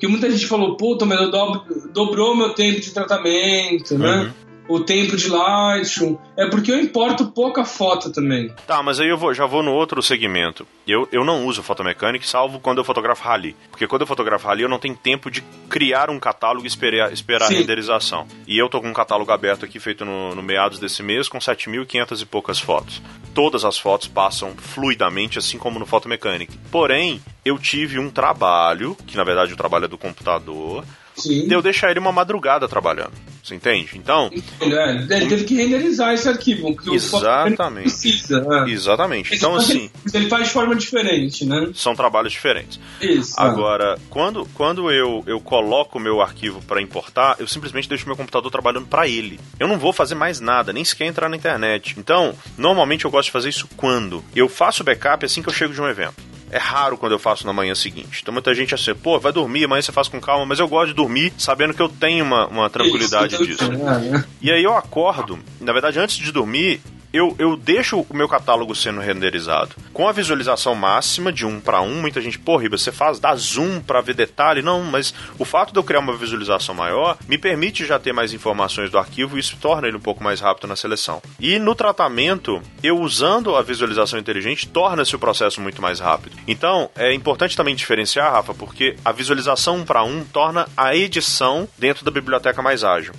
Que muita gente falou, puta, mas eu dobro, dobrou meu tempo de tratamento, né? uhum. O tempo de Lightroom. É porque eu importo pouca foto também. Tá, mas aí eu vou, já vou no outro segmento. Eu, eu não uso Photomechanic, salvo quando eu fotografo rally. Porque quando eu fotografo rally, eu não tenho tempo de criar um catálogo e esperar, esperar a renderização. E eu tô com um catálogo aberto aqui, feito no, no meados desse mês, com 7.500 e poucas fotos. Todas as fotos passam fluidamente, assim como no Photomechanic. Porém, eu tive um trabalho, que na verdade o trabalho é do computador, Sim. de eu deixar ele uma madrugada trabalhando. Você entende? Então. É, ele teve que renderizar esse arquivo. Exatamente. Precisa. Né? Exatamente. Então, assim. Ele faz de forma diferente, né? São trabalhos diferentes. Isso. Agora, quando, quando eu, eu coloco o meu arquivo para importar, eu simplesmente deixo meu computador trabalhando para ele. Eu não vou fazer mais nada, nem sequer entrar na internet. Então, normalmente eu gosto de fazer isso quando? Eu faço backup assim que eu chego de um evento. É raro quando eu faço na manhã seguinte. Então muita gente assim, pô, vai dormir, amanhã você faz com calma, mas eu gosto de dormir sabendo que eu tenho uma, uma tranquilidade Isso, disso. É. E aí eu acordo, na verdade, antes de dormir, eu, eu deixo o meu catálogo sendo renderizado com a visualização máxima de 1 para 1. Muita gente, pô, Riba, você faz dá zoom para ver detalhe? Não, mas o fato de eu criar uma visualização maior me permite já ter mais informações do arquivo e isso torna ele um pouco mais rápido na seleção. E no tratamento, eu usando a visualização inteligente, torna-se o processo muito mais rápido. Então, é importante também diferenciar, Rafa, porque a visualização 1 para 1 torna a edição dentro da biblioteca mais ágil.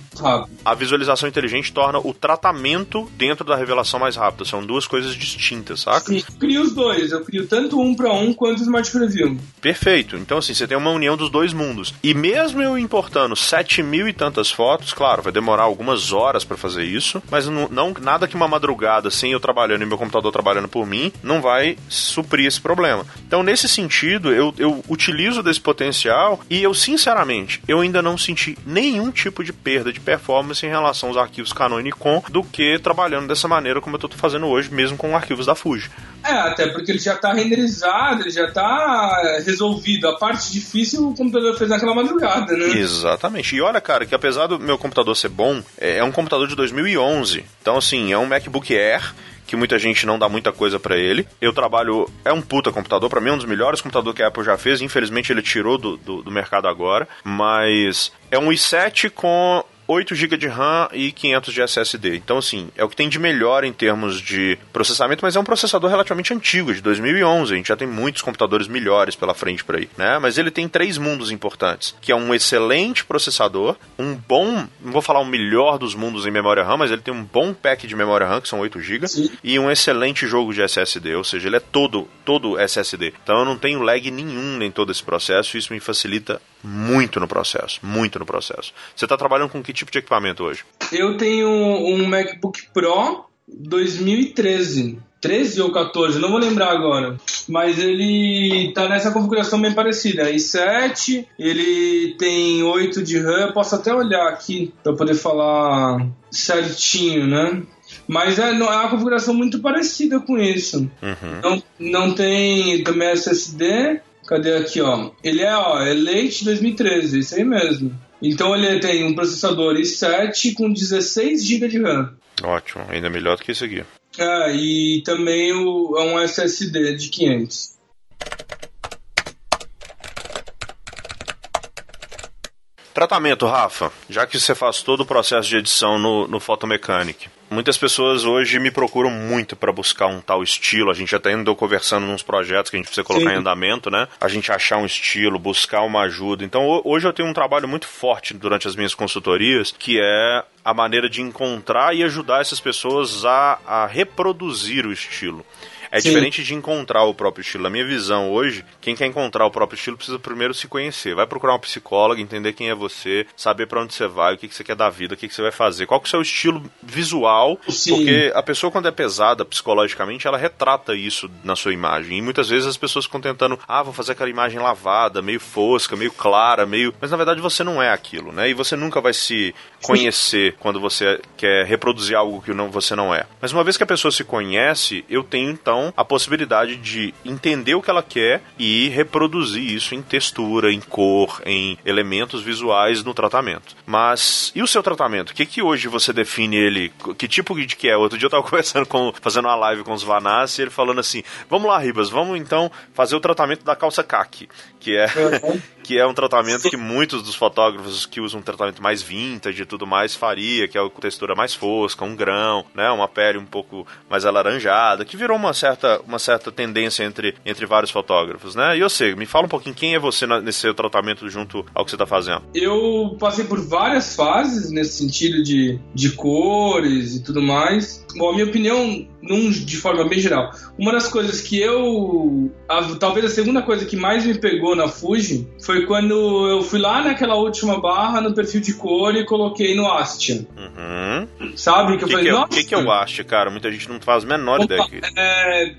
A visualização inteligente torna o tratamento dentro da revelação mais rápida. São duas coisas distintas, saca? Sim, eu crio os dois. Eu crio tanto um para um quanto o Smart Preview. Perfeito. Então, assim, você tem uma união dos dois mundos. E mesmo eu importando 7 mil e tantas fotos, claro, vai demorar algumas horas para fazer isso, mas não, não, nada que uma madrugada sem eu trabalhando e meu computador trabalhando por mim não vai suprir esse problema. Então, nesse sentido, eu, eu utilizo desse potencial e eu, sinceramente, eu ainda não senti nenhum tipo de perda de performance em relação aos arquivos Canon e Nikon do que trabalhando dessa maneira maneira como eu estou fazendo hoje, mesmo com arquivos da Fuji. É, até porque ele já está renderizado, ele já está resolvido. A parte difícil o computador fez naquela madrugada, né? Exatamente. E olha, cara, que apesar do meu computador ser bom, é, é um computador de 2011. Então, assim, é um MacBook Air que muita gente não dá muita coisa para ele. Eu trabalho. É um puta computador, para mim é um dos melhores computadores que a Apple já fez. Infelizmente ele tirou do, do, do mercado agora. Mas é um i7 com 8 GB de RAM e 500 de SSD. Então, assim, é o que tem de melhor em termos de processamento, mas é um processador relativamente antigo, de 2011. A gente já tem muitos computadores melhores pela frente por aí, né? Mas ele tem três mundos importantes, que é um excelente processador, um bom, não vou falar o melhor dos mundos em memória RAM, mas ele tem um bom pack de memória RAM, que são 8 GB, e um excelente jogo de SSD, ou seja, ele é todo, todo SSD. Então eu não tenho lag nenhum em todo esse processo, e isso me facilita muito no processo, muito no processo. Você está trabalhando com que tipo de equipamento hoje? Eu tenho um MacBook Pro 2013. 13 ou 14, não vou lembrar agora. Mas ele tá nessa configuração bem parecida. i7, ele tem 8 de RAM. Posso até olhar aqui para poder falar certinho, né? Mas é, é uma configuração muito parecida com isso. Uhum. Não, não tem também SSD. Cadê aqui, ó? Ele é, ó, é Late 2013, isso aí mesmo. Então ele tem um processador i7 com 16 GB de RAM. Ótimo, ainda melhor do que isso aqui. É, e também o, é um SSD de 500. Tratamento, Rafa. Já que você faz todo o processo de edição no, no Photomechanic, muitas pessoas hoje me procuram muito para buscar um tal estilo. A gente tá indo conversando nos projetos que a gente precisa colocar Sim. em andamento, né? A gente achar um estilo, buscar uma ajuda. Então hoje eu tenho um trabalho muito forte durante as minhas consultorias, que é a maneira de encontrar e ajudar essas pessoas a, a reproduzir o estilo É Sim. diferente de encontrar o próprio estilo. Na minha visão hoje, quem quer encontrar o próprio estilo precisa primeiro se conhecer. Vai procurar um psicólogo, entender quem é você, saber para onde você vai, o que, que você quer da vida, o que, que você vai fazer, qual que é o seu estilo visual. Sim. Porque a pessoa, quando é pesada psicologicamente, ela retrata isso na sua imagem. E muitas vezes as pessoas ficam tentando, ah, vou fazer aquela imagem lavada, meio fosca, meio clara, meio. Mas na verdade você não é aquilo, né? E você nunca vai se conhecer quando você quer reproduzir algo que não, você não é. Mas uma vez que a pessoa se conhece, eu tenho então a possibilidade de entender o que ela quer e reproduzir isso em textura, em cor, em elementos visuais no tratamento. Mas e o seu tratamento? O que, que hoje você define ele? Que tipo de que é? Outro dia eu tava <laughs> conversando com, fazendo uma live com os Vanassi, ele falando assim: vamos lá, Ribas, vamos então fazer o tratamento da calça caque, que é, <laughs> que é um tratamento que muitos dos fotógrafos que usam um tratamento mais vintage e tudo mais faria, que é a textura mais fosca, um grão, né, uma pele um pouco mais alaranjada, que virou uma certa, uma certa tendência entre, entre vários fotógrafos, né? E eu sei, me fala um pouquinho quem é você nesse seu tratamento junto ao que você está fazendo. Eu passei por várias fases nesse sentido de, de cores e tudo mais. Bom, a minha opinião, num, de forma bem geral, uma das coisas que eu. A, talvez a segunda coisa que mais me pegou na Fuji foi quando eu fui lá naquela última barra no perfil de cor e coloquei no Astia. Uhum. Sabe? Que, que eu falei, que é, O que, que é o Astia, cara? Muita gente não faz a menor Opa, ideia. Aqui.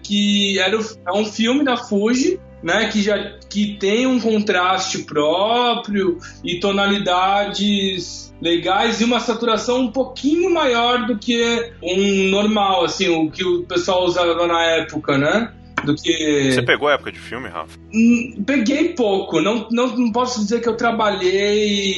Que era, é um filme da Fuji né, que já que tem um contraste próprio e tonalidades legais e uma saturação um pouquinho maior do que um normal, assim, o que o pessoal usava na época, né? Do que. Você pegou a época de filme, Rafa? Hum, peguei pouco. Não, não, não posso dizer que eu trabalhei.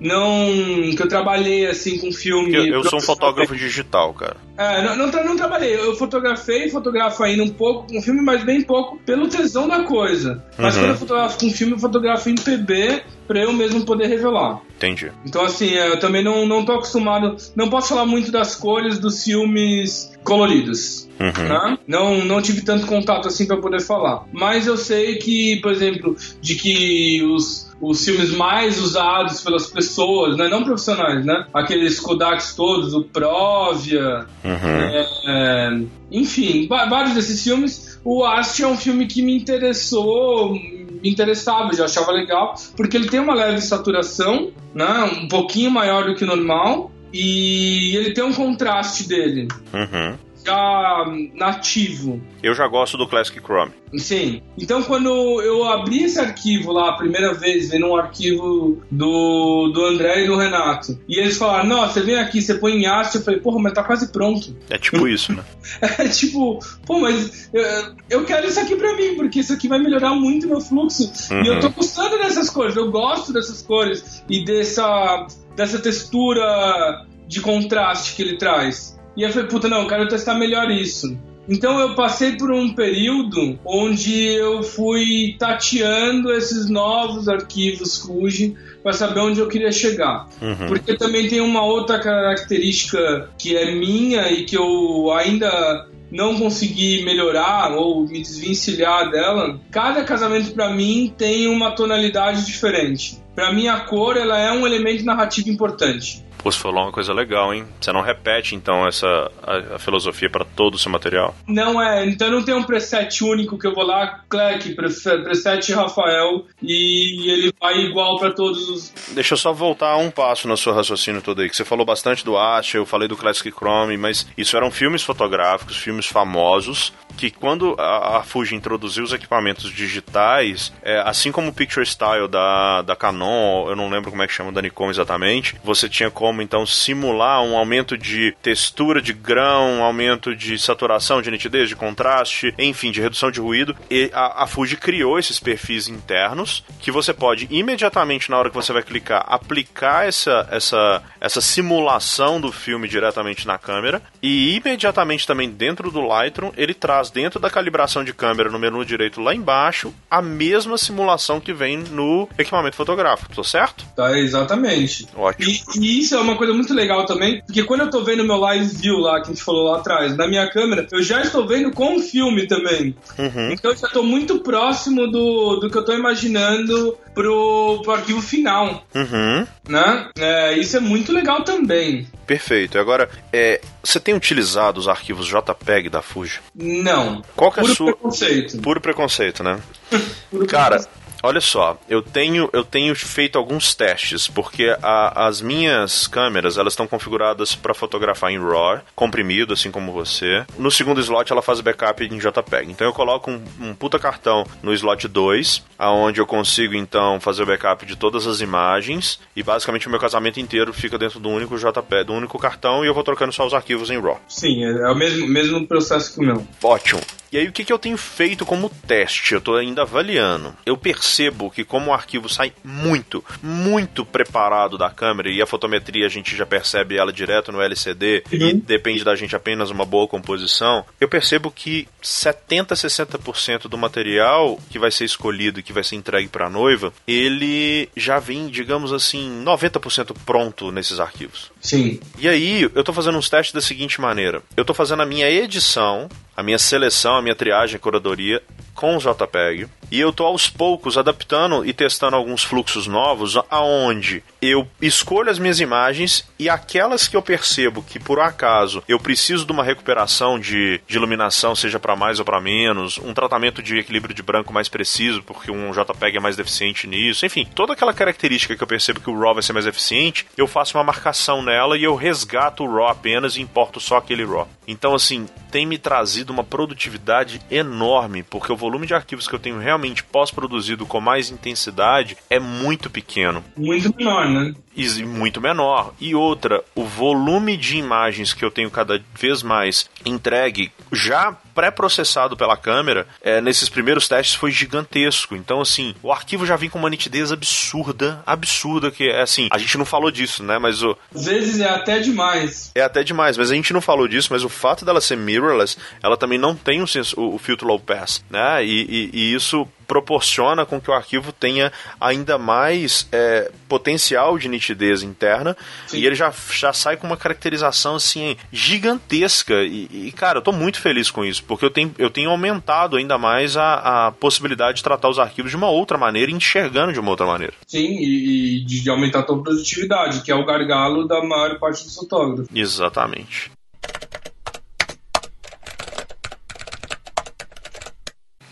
Não. Que eu trabalhei assim com filme. Eu, eu sou um fotógrafo digital, cara. É, não, não, não, trabalhei. Eu fotografei, fotografo ainda um pouco com filme, mas bem pouco pelo tesão da coisa. Mas uhum. quando eu fotografo com filme, eu fotografo em PB para eu mesmo poder revelar. Entendi. Então, assim, eu também não, não tô acostumado. Não posso falar muito das cores dos filmes coloridos. Uhum. Né? Não, não tive tanto contato assim para poder falar. Mas eu sei que, por exemplo, de que os, os filmes mais usados pelas pessoas, né? não profissionais, né? Aqueles Kodaks todos, o Provia, uhum. é, é, enfim, vários desses filmes. O Ast é um filme que me interessou, me interessava, já achava legal, porque ele tem uma leve saturação, né? Um pouquinho maior do que o normal, e ele tem um contraste dele. Uhum já nativo. Eu já gosto do Classic Chrome. Sim. Então, quando eu abri esse arquivo lá a primeira vez, vendo um arquivo do, do André e do Renato, e eles falaram: Não, você vem aqui, você põe em haste. Eu falei: Porra, mas tá quase pronto. É tipo isso, né? <laughs> é tipo, pô, mas eu, eu, quero isso aqui pra mim, porque isso aqui vai melhorar muito meu fluxo. Uhum. E eu tô uhum. gostando dessas cores, eu gosto dessas cores e dessa, dessa textura de contraste que ele traz. E eu falei, puta, não, eu quero testar melhor isso. Então eu passei por um período onde eu fui tateando esses novos arquivos Fuji para saber onde eu queria chegar. Uhum. Porque também tem uma outra característica que é minha e que eu ainda não consegui melhorar ou me desvencilhar dela. Cada casamento para mim tem uma tonalidade diferente. Para mim a cor ela é um elemento narrativo importante. Você falou uma coisa legal, hein? Você não repete, então, essa a, a filosofia para todo o seu material? Não é. Então não tem um preset único que eu vou lá, clique, preset Rafael, e ele vai igual para todos os. Deixa eu só voltar um passo no seu raciocínio todo aí, que você falou bastante do Asha, eu falei do Classic Chrome, mas isso eram filmes fotográficos, filmes famosos, que quando a, a Fuji introduziu os equipamentos digitais, é, assim como o Picture Style da, da Canon, eu não lembro como é que chama da Nikon exatamente, você tinha como como então simular um aumento de textura de grão, um aumento de saturação, de nitidez, de contraste, enfim, de redução de ruído. E a, a Fuji criou esses perfis internos que você pode imediatamente na hora que você vai clicar aplicar essa essa essa simulação do filme diretamente na câmera e imediatamente também dentro do Lightroom ele traz dentro da calibração de câmera no menu direito lá embaixo a mesma simulação que vem no equipamento fotográfico, tô certo? Tá, exatamente. Ótimo. E, e isso é uma coisa muito legal também, porque quando eu tô vendo meu live view lá, que a gente falou lá atrás, na minha câmera, eu já estou vendo com o filme também. Uhum. Então eu já tô muito próximo do, do que eu tô imaginando pro, pro arquivo final. Uhum. Né? É, isso é muito legal também. Perfeito. Agora, é, você tem utilizado os arquivos JPEG da Fuji? Não. Qual que é Puro a sua... preconceito. Puro preconceito, né? <laughs> Puro Cara, preconceito. Olha só, eu tenho, eu tenho feito alguns testes, porque a- as minhas câmeras, elas estão configuradas para fotografar em RAW, comprimido, assim como você. No segundo slot, ela faz backup em JPEG. Então eu coloco um, um puta cartão no slot 2, aonde eu consigo, então, fazer o backup de todas as imagens, e basicamente o meu casamento inteiro fica dentro do único JPEG, do único cartão, e eu vou trocando só os arquivos em RAW. Sim, é é o mesmo, mesmo processo que o meu. Ótimo. E aí, o que, que eu tenho feito como teste? Eu tô ainda avaliando. Eu percebo que, como o arquivo sai muito, muito preparado da câmera, e a fotometria a gente já percebe ela direto no LCD, e Uhum. depende da gente apenas uma boa composição, eu percebo que 70, 60% do material que vai ser escolhido e que vai ser entregue para a noiva, ele já vem, digamos assim, 90% pronto nesses arquivos. Sim. E aí, eu tô fazendo uns testes da seguinte maneira. Eu tô fazendo a minha edição, a minha seleção, a minha triagem, a curadoria com o JPEG. E eu tô aos poucos adaptando e testando alguns fluxos novos, aonde eu escolho as minhas imagens e aquelas que eu percebo que por acaso eu preciso de uma recuperação de, de iluminação, seja para mais ou para menos, um tratamento de equilíbrio de branco mais preciso, porque um JPEG é mais deficiente nisso, enfim, toda aquela característica que eu percebo que o RAW vai ser mais eficiente, eu faço uma marcação nela e eu resgato o RAW apenas e importo só aquele RAW. Então, assim, tem me trazido uma produtividade enorme, porque o volume de arquivos que eu tenho realmente pós-produzido com mais intensidade é muito pequeno Muito menor, né? e muito menor. E outra, o volume de imagens que eu tenho cada vez mais entregue, já pré-processado pela câmera, é, nesses primeiros testes foi gigantesco. Então, assim, o arquivo já vem com uma nitidez absurda, absurda, que é assim, a gente não falou disso, né? Mas o, Às vezes é até demais. é até demais, mas a gente não falou disso, mas o fato dela ser mirrorless, ela também não tem o, sens- o, o filtro low pass, né? E, e- e isso proporciona com que o arquivo tenha ainda mais é, potencial de nitidez interna Sim. e ele já, já sai com uma caracterização assim gigantesca e, e, cara, eu tô muito feliz com isso porque eu tenho, eu tenho aumentado ainda mais a, a possibilidade de tratar os arquivos de uma outra maneira enxergando de uma outra maneira. Sim, e, e de, de aumentar a tua produtividade, que é o gargalo da maior parte dos fotógrafos. Exatamente.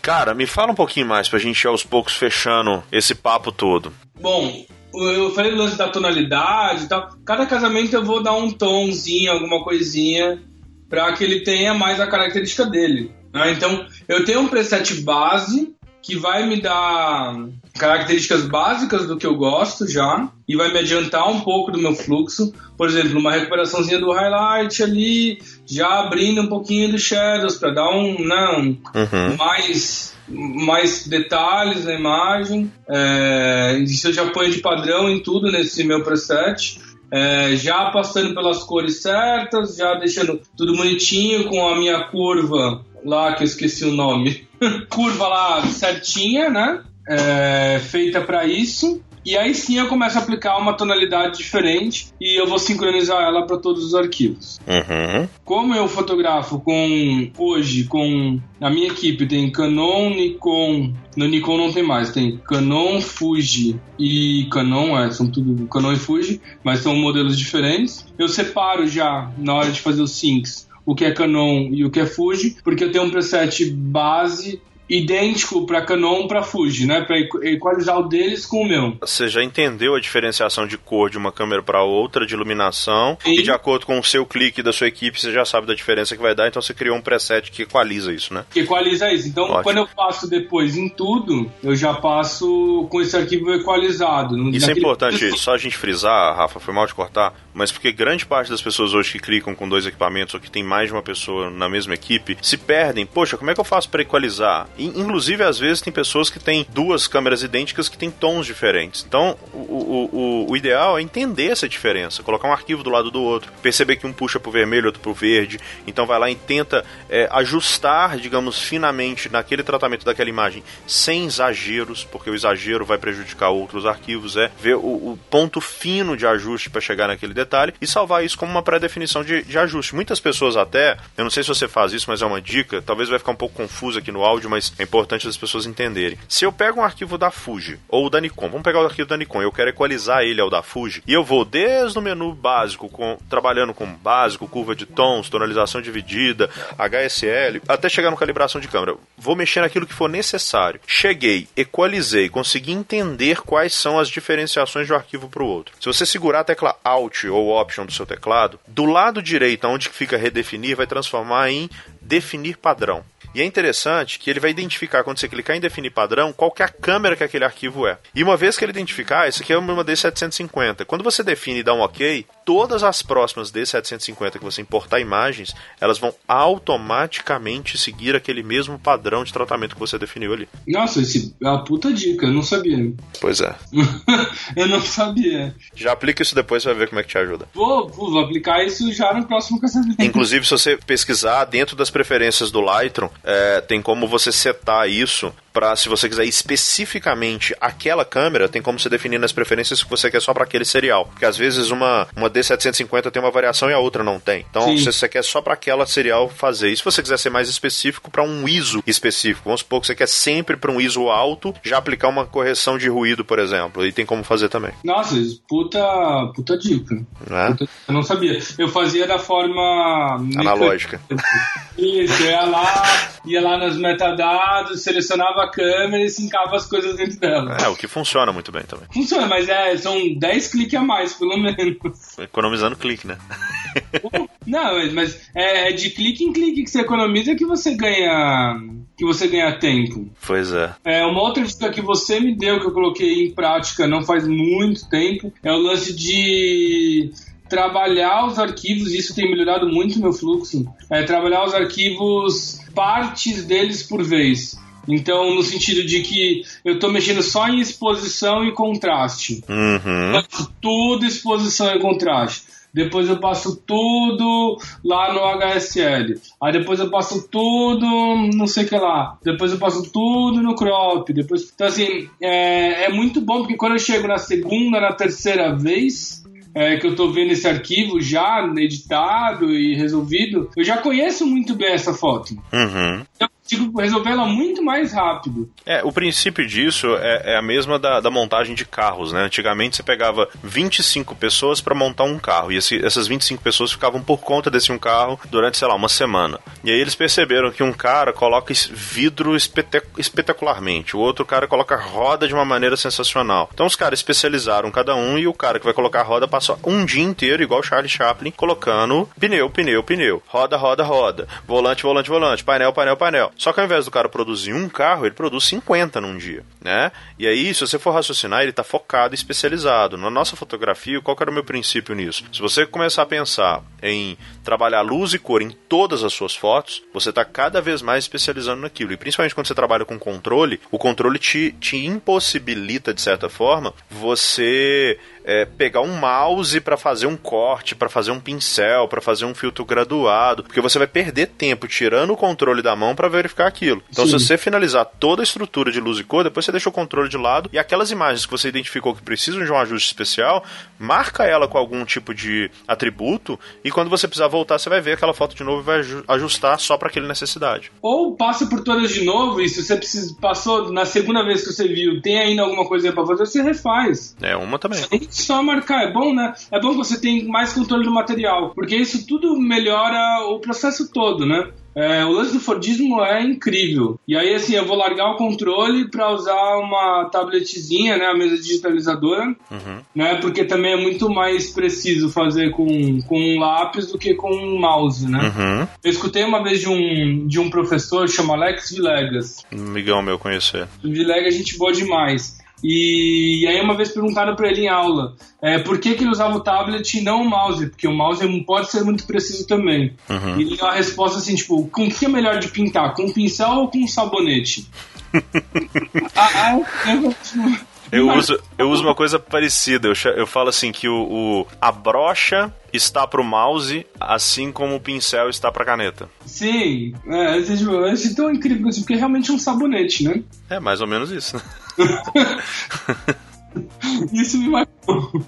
Cara, me fala um pouquinho mais pra gente ir aos poucos fechando esse papo todo. Bom, eu falei do lance da tonalidade e tal. Cada casamento eu vou dar um tomzinho, alguma coisinha, para que ele tenha mais a característica dele. né? Então, eu tenho um preset base que vai me dar características básicas do que eu gosto já e vai me adiantar um pouco do meu fluxo. Por exemplo, uma recuperaçãozinha do highlight ali, já abrindo um pouquinho do shadows para dar um, não, Uhum. mais, mais detalhes na imagem. É, isso eu já ponho de padrão em tudo nesse meu preset. É, já passando pelas cores certas, já deixando tudo bonitinho com a minha curva lá, que eu esqueci o nome. <laughs> curva lá certinha, né? É, feita para isso. E aí sim eu começo a aplicar uma tonalidade diferente e eu vou sincronizar ela para todos os arquivos. Uhum. Como eu fotografo com hoje com a minha equipe tem Canon, Nikon, no Nikon não tem mais, tem Canon, Fuji e Canon, é, são tudo Canon e Fuji, mas são modelos diferentes. Eu separo já na hora de fazer os syncs o que é Canon e o que é Fuji, porque eu tenho um preset base idêntico para Canon para Fuji, né, para equalizar o deles com o meu. Você já entendeu a diferenciação de cor de uma câmera para outra, de iluminação, Sim. e de acordo com o seu clique da sua equipe, você já sabe da diferença que vai dar, então você criou um preset que equaliza isso, né? que equaliza isso. Então, Ótimo. quando eu passo depois em tudo, eu já passo com esse arquivo equalizado. Isso é Naquele- importante, só a gente frisar, Rafa, foi mal de cortar, mas porque grande parte das pessoas hoje que clicam com dois equipamentos ou que tem mais de uma pessoa na mesma equipe se perdem. Poxa, como é que eu faço para equalizar? Inclusive, às vezes, tem pessoas que têm duas câmeras idênticas que têm tons diferentes. Então, o, o, o, o ideal é entender essa diferença, colocar um arquivo do lado do outro, perceber que um puxa pro vermelho, outro pro verde. Então, vai lá e tenta é, ajustar, digamos, finamente naquele tratamento daquela imagem, sem exageros, porque o exagero vai prejudicar outros arquivos. É ver o, o ponto fino de ajuste para chegar naquele detalhe e salvar isso como uma pré-definição de, de ajuste. Muitas pessoas até, eu não sei se você faz isso, mas é uma dica, talvez vai ficar um pouco confuso aqui no áudio, mas mas é importante as pessoas entenderem. Se eu pego um arquivo da Fuji ou da Nikon, vamos pegar o arquivo da Nikon, eu quero equalizar ele ao da Fuji, e eu vou desde o menu básico, com, trabalhando com básico, curva de tons, tonalização dividida, HSL, até chegar no calibração de câmera. Vou mexer naquilo que for necessário. Cheguei, equalizei, consegui entender quais são as diferenciações de um arquivo para o outro. Se você segurar a tecla Alt ou Option do seu teclado, do lado direito, onde fica redefinir, vai transformar em definir padrão. E é interessante que ele vai identificar, quando você clicar em definir padrão, qual que é a câmera que aquele arquivo é. E uma vez que ele identificar, isso aqui é uma D750. Quando você define e dá um OK, todas as próximas D750 que você importar imagens, elas vão automaticamente seguir aquele mesmo padrão de tratamento que você definiu ali. Nossa, esse é uma puta dica, eu não sabia. Pois é. <laughs> eu não sabia. Já aplica isso depois, você vai ver como é que te ajuda. Vou, vou aplicar isso já no próximo casamento. Inclusive, se você pesquisar dentro das preferências do Lightroom, é, tem como você setar isso para se você quiser especificamente aquela câmera, tem como você definir nas preferências que você quer só para aquele serial. Porque às vezes uma, uma D750 tem uma variação e a outra não tem. Então, se você quer só para aquela serial fazer. E se você quiser ser mais específico para um ISO específico, vamos supor que você quer sempre para um ISO alto, já aplicar uma correção de ruído, por exemplo. E tem como fazer também. Nossa, puta, puta dica. É? Puta, eu não sabia. Eu fazia da forma analógica. <laughs> Isso, ia lá, ia lá nos metadados, selecionava a câmera e sincava as coisas dentro dela. É, o que funciona muito bem também. Funciona, mas é, são 10 cliques a mais, pelo menos. Economizando clique, né? <laughs> Não, mas é, é de clique em clique que você economiza que você ganha que você ganha tempo. Pois é. É uma outra dica que você me deu que eu coloquei em prática não faz muito tempo é o lance de trabalhar os arquivos, isso tem melhorado muito o meu fluxo, é trabalhar os arquivos partes deles por vez. Então, no sentido de que eu estou mexendo só em exposição e contraste. Uhum. Tudo exposição e contraste. Depois eu passo tudo lá no HSL. Aí depois eu passo tudo, não sei o que lá. Depois eu passo tudo no crop. Depois... Então, assim, é, é muito bom porque quando eu chego na segunda, na terceira vez, é, que eu estou vendo esse arquivo já editado e resolvido, eu já conheço muito bem essa foto. Uhum. Eu consigo resolvê-la muito mais rápido. É, o princípio disso é, é a mesma da, da, montagem de carros, né? Antigamente você pegava 25 pessoas para montar um carro e esse, essas 25 pessoas ficavam por conta desse um carro durante, sei lá, uma semana. E aí eles perceberam que um cara coloca vidro espetacularmente, o outro cara coloca roda de uma maneira sensacional. Então os caras especializaram cada um e o cara que vai colocar a roda passou um dia inteiro, igual Charlie Chaplin, colocando pneu, pneu, pneu, roda, roda, roda, volante, volante, volante, painel, painel, painel. Só que ao invés do cara produzir um carro, ele produz 50 num dia, né? E aí, se você for raciocinar, ele está focado e especializado. Na nossa fotografia, qual era o meu princípio nisso? Se você começar a pensar em trabalhar luz e cor em todas as suas fotos, você está cada vez mais especializando naquilo. E principalmente quando você trabalha com controle, o controle te, te impossibilita, de certa forma, você é, pegar um mouse para fazer um corte, para fazer um pincel, para fazer um filtro graduado, porque você vai perder tempo tirando o controle da mão para verificar aquilo. Então, Sim. se você finalizar toda a estrutura de luz e cor, depois você deixa o controle de lado e aquelas imagens que você identificou que precisam de um ajuste especial, marca ela com algum tipo de atributo e quando você precisar voltar, você vai ver aquela foto de novo e vai ajustar só para aquela necessidade. Ou passe por todas de novo e se você precisa, passou na segunda vez que você viu, tem ainda alguma coisa para fazer, você refaz. É, uma também só marcar. É bom, né? É bom que você tenha mais controle do material, porque isso tudo melhora o processo todo, né? É, o lance do Fordismo é incrível. E aí, assim, eu vou largar o controle para usar uma tabletzinha, né? A mesa digitalizadora, uhum. né? Porque também é muito mais preciso fazer com, com um lápis do que com um mouse, né? Uhum. Eu escutei uma vez de um, de um professor, chama Alex Vilegas. Migão meu conhecer. Vilegas, gente boa demais. E, aí uma vez perguntaram para ele em aula é, por que, que ele usava o tablet e não o mouse, porque o mouse pode ser muito preciso também. Uhum. E ele deu uma resposta assim, tipo, com o que é melhor de pintar, com um pincel ou com um sabonete? <laughs> ah, ah, eu, eu uso, eu uso uma coisa parecida. Eu, eu falo assim que o, o a brocha está para o mouse, assim como o pincel está para a caneta. Sim, é, eu achei tão incrível assim, porque é realmente um sabonete, né? É mais ou menos isso. <laughs> isso me marcou.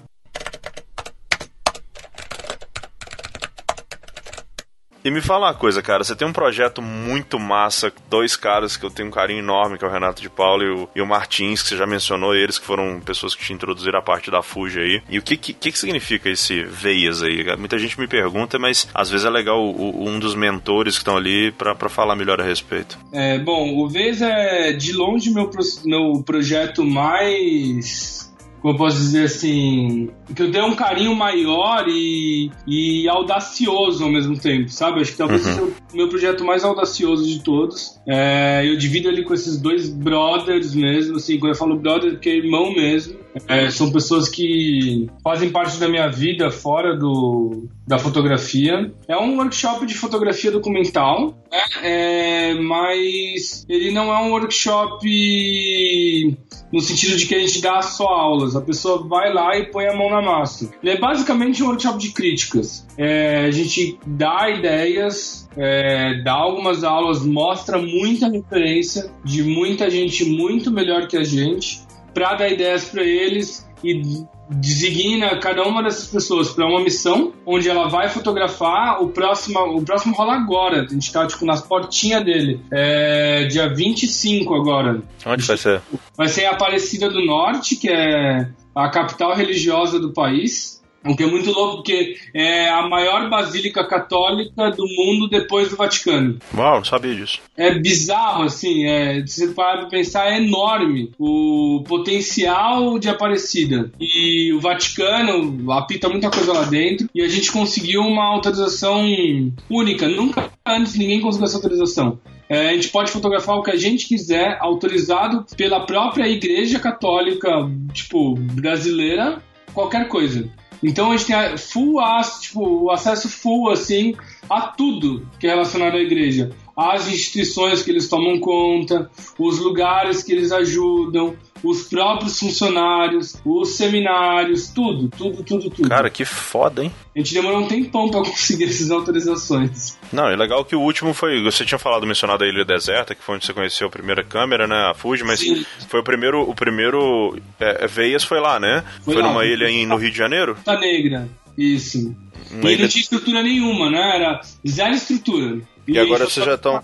E me fala uma coisa, cara, você tem um projeto muito massa, dois caras que eu tenho um carinho enorme, que é o Renato de Paulo e o, e o Martins, que você já mencionou, eles que foram pessoas que te introduziram a parte da Fuji aí. E o que, que, que significa esse veias aí? Muita gente me pergunta, mas às vezes é legal o, o, um dos mentores que estão ali para falar melhor a respeito. É, bom, o Veias é de longe meu, meu projeto mais como eu posso dizer assim, que eu dei um carinho maior e, e audacioso ao mesmo tempo, sabe? Acho que talvez uhum. seja o meu projeto mais audacioso de todos. É, eu divido ali com esses dois brothers mesmo, assim, quando eu falo brother, porque é irmão mesmo. É, são pessoas que fazem parte da minha vida fora do, da fotografia. É um workshop de fotografia documental, né? é, mas ele não é um workshop no sentido de que a gente dá só aulas. A pessoa vai lá e põe a mão na massa. Ele é basicamente um workshop de críticas. É, a gente dá ideias, é, dá algumas aulas, mostra muita referência de muita gente muito melhor que a gente para dar ideias para eles e designa cada uma dessas pessoas para uma missão onde ela vai fotografar o próximo o próximo rola agora. A gente tá tipo nas portinhas dele. É dia 25 agora. Onde vai ser? vai ser em Aparecida do Norte que é a capital religiosa do país o que é muito louco, porque é a maior basílica católica do mundo depois do Vaticano. Uau, não sabia disso. É bizarro, assim, é, se você parar pra pensar, é enorme o potencial de Aparecida. E o Vaticano apita muita coisa lá dentro, e a gente conseguiu uma autorização única. Nunca antes ninguém conseguiu essa autorização. É, a gente pode fotografar o que a gente quiser, autorizado pela própria Igreja Católica, tipo, brasileira, qualquer coisa. Então a gente tem full tipo, o acesso full assim a tudo que é relacionado à igreja. As instituições que eles tomam conta, os lugares que eles ajudam, os próprios funcionários, os seminários, tudo, tudo, tudo, tudo. Cara, que foda, hein? A gente demorou um tempão pra <laughs> conseguir essas autorizações. Não, é legal que o último foi. Você tinha falado, mencionado a Ilha Deserta, que foi onde você conheceu a primeira câmera, né? A Fuji, mas Sim. foi o primeiro. O primeiro. É, Veias foi lá, né? Foi, foi lá, numa ilha em, no Rio de Janeiro? Tá Negra, isso. Uma e ilha... não tinha estrutura nenhuma, né? Era zero estrutura. E, e agora vocês já estão.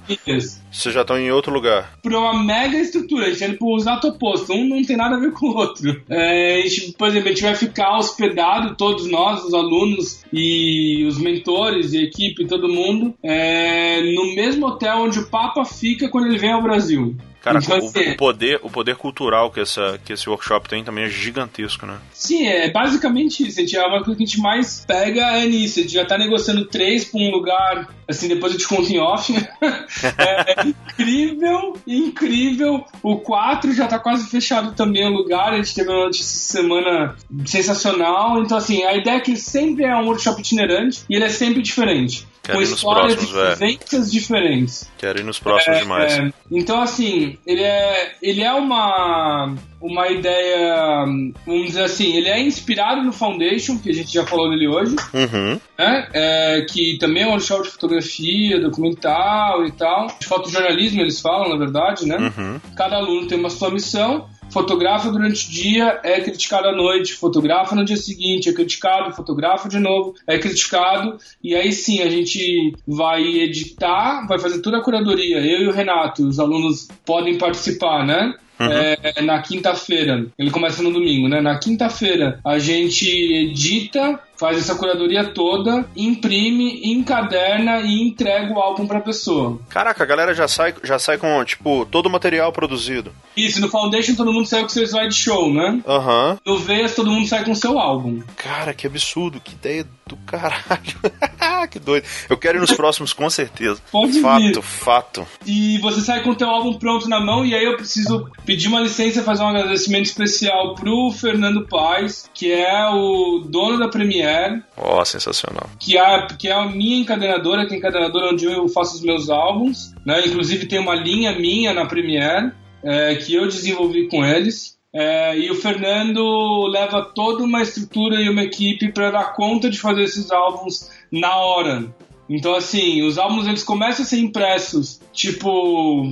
Vocês já estão em outro lugar. Por uma mega estrutura, a gente indo pro exato oposto. Um não tem nada a ver com o outro. É, a gente, por exemplo, a gente vai ficar hospedado, todos nós, os alunos e os mentores e a equipe, todo mundo, é, no mesmo hotel onde o Papa fica quando ele vem ao Brasil. Cara, então, o, assim, o, poder, o poder cultural que, essa, que esse workshop tem também é gigantesco, né? Sim, é basicamente isso. A gente, é uma coisa que a gente mais pega é nisso. A gente já tá negociando três pra um lugar, assim, depois eu te conto em off. <laughs> é, é incrível, incrível. O 4 já tá quase fechado também o lugar. A gente teve uma notícia semana sensacional. Então, assim, a ideia é que sempre é um workshop itinerante e ele é sempre diferente. Quero com histórias próximos, e vivências diferentes. Quero ir nos próximos é, demais. É, então, assim, ele é, ele é uma, uma ideia, vamos dizer assim, ele é inspirado no Foundation, que a gente já falou dele hoje, uhum. né? É, que também é um workshop de fotografia, documental e tal. De fotojornalismo, eles falam, na verdade, né? Uhum. Cada aluno tem uma sua missão fotografa durante o dia, é criticado à noite, fotografa no dia seguinte, é criticado, fotografa de novo, é criticado, e aí sim a gente vai editar, vai fazer toda a curadoria, eu e o Renato, os alunos podem participar, né? Uhum. É, na quinta-feira, ele começa no domingo, né? Na quinta-feira a gente edita faz essa curadoria toda, imprime, encaderna e entrega o álbum pra pessoa. Caraca, a galera já sai, já sai com, tipo, todo o material produzido. Isso, no Foundation todo mundo sai com seu slideshow, né? Aham. Uhum. No Veias todo mundo sai com seu álbum. Cara, que absurdo, que ideia do caralho. <laughs> que doido. Eu quero ir nos próximos com certeza. Pode fato, vir. fato. E você sai com o teu álbum pronto na mão e aí eu preciso pedir uma licença e fazer um agradecimento especial pro Fernando Paz, que é o dono da Premiere Ó, oh, sensacional. Que é, que é a minha encadenadora, que é a encadenadora onde eu faço os meus álbuns. Né? Inclusive tem uma linha minha na Premiere é, que eu desenvolvi com eles. É, e o Fernando leva toda uma estrutura e uma equipe para dar conta de fazer esses álbuns na hora. Então, assim, os álbuns eles começam a ser impressos tipo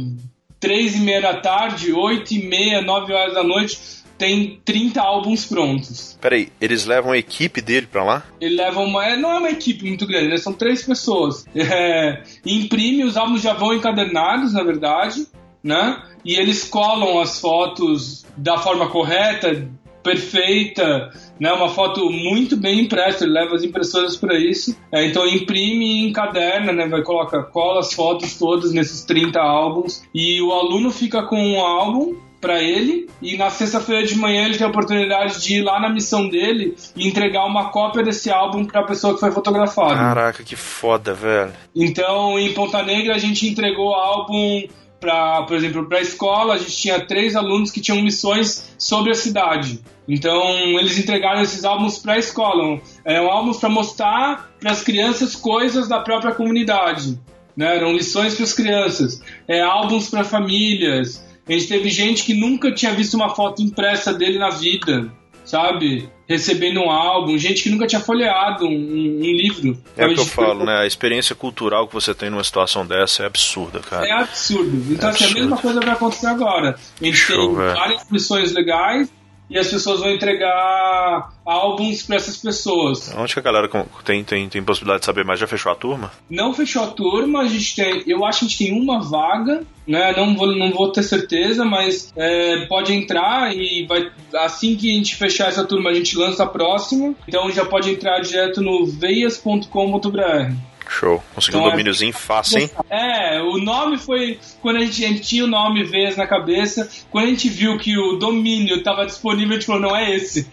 três e meia da tarde, oito e meia, nove horas da noite tem 30 álbuns prontos. Peraí, eles levam a equipe dele pra lá? Ele leva uma. é, Não é uma equipe muito grande, né? São três pessoas. <laughs> É, imprime, os álbuns já vão encadernados, na verdade, né? E eles colam as fotos da forma correta, perfeita, né? Uma foto muito bem impressa, ele leva as impressoras para isso. É, então imprime e encaderna, né? Vai colocar, cola as fotos todas nesses 30 álbuns e o aluno fica com um álbum para ele e na sexta-feira de manhã ele tem a oportunidade de ir lá na missão dele e entregar uma cópia desse álbum para a pessoa que foi fotografada. Caraca, que foda, velho. Então, em Ponta Negra, a gente entregou o álbum para, por exemplo, para a escola. A gente tinha três alunos que tinham missões sobre a cidade. Então, eles entregaram esses álbuns para a escola. Eram álbuns para mostrar para as crianças coisas da própria comunidade. Né? Eram lições para as crianças. É, álbuns para famílias. A gente teve gente que nunca tinha visto uma foto impressa dele na vida, sabe? Recebendo um álbum, gente que nunca tinha folheado um, um livro. É o A que eu falo, né? A experiência cultural que você tem numa situação dessa é absurda, cara. É absurdo. Então, É assim, a absurdo. mesma coisa vai acontecer agora. A gente Show, tem velho. várias missões legais e as pessoas vão entregar álbuns para essas pessoas. Onde que a galera tem, tem, tem possibilidade de saber mais? Já fechou a turma? Não fechou a turma, a gente tem. Eu acho que a gente tem uma vaga, né? Não vou, não vou ter certeza, mas é, pode entrar e vai. Assim que a gente fechar essa turma, a gente lança a próxima. Então já pode entrar direto no veias.com.br. Show. Conseguiu um Então é- domíniozinho fácil, hein? É, o nome foi. Quando a gente, a gente tinha o nome Veias na cabeça, quando a gente viu que o domínio estava disponível, a gente falou: não é esse.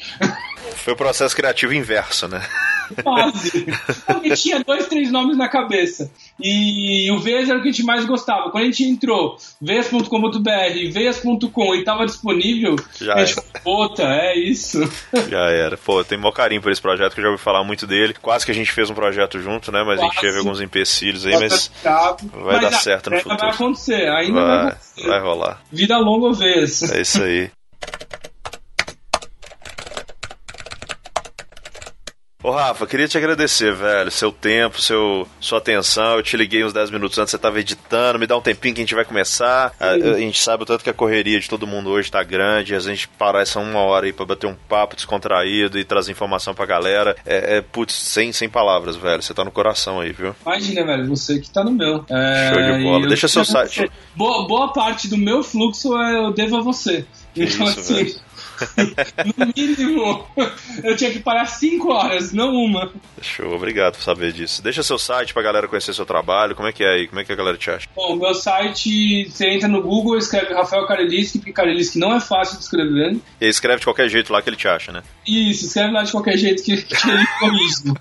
Foi o processo criativo inverso, né? <laughs> Quase. Porque tinha dois, três nomes na cabeça. E o Veias era o que a gente mais gostava. Quando a gente entrou, veias.com.br, veias.com e estava disponível, Já a gente era. puta, é isso. Já era. Pô, tem maior carinho por esse projeto, que eu já ouvi falar muito dele. Quase que a gente fez um projeto junto, né? Mas a gente Quase. teve alguns empecilhos aí, mas vai Mas dar certo no ainda futuro. vai acontecer, ainda vai, vai, acontecer. vai rolar. Vida longa vez. É isso aí. Ô Rafa, queria te agradecer, velho. Seu tempo, seu, sua atenção. Eu te liguei uns 10 minutos antes, você tava editando. Me dá um tempinho que a gente vai começar. A, a gente sabe o tanto que a correria de todo mundo hoje tá grande. A gente parar essa uma hora aí pra bater um papo descontraído e trazer informação pra galera. É, é putz, sem, sem palavras, velho. Você tá no coração aí, viu? Imagina, velho, você que tá no meu. É, Show de bola. Deixa seu site. Boa, boa parte do meu fluxo é, eu devo a você. Então, isso, assim, no mínimo, eu tinha que parar cinco horas, não uma. Show, obrigado por saber disso. Deixa seu site pra galera conhecer seu trabalho. Como é que é aí? Como é que a galera te acha? Bom, meu site, você entra no Google, escreve Rafael Kareliski, porque Kareliski não é fácil de escrever. E escreve de qualquer jeito lá que ele te acha, né? Isso, escreve lá de qualquer jeito que, que ele corrige.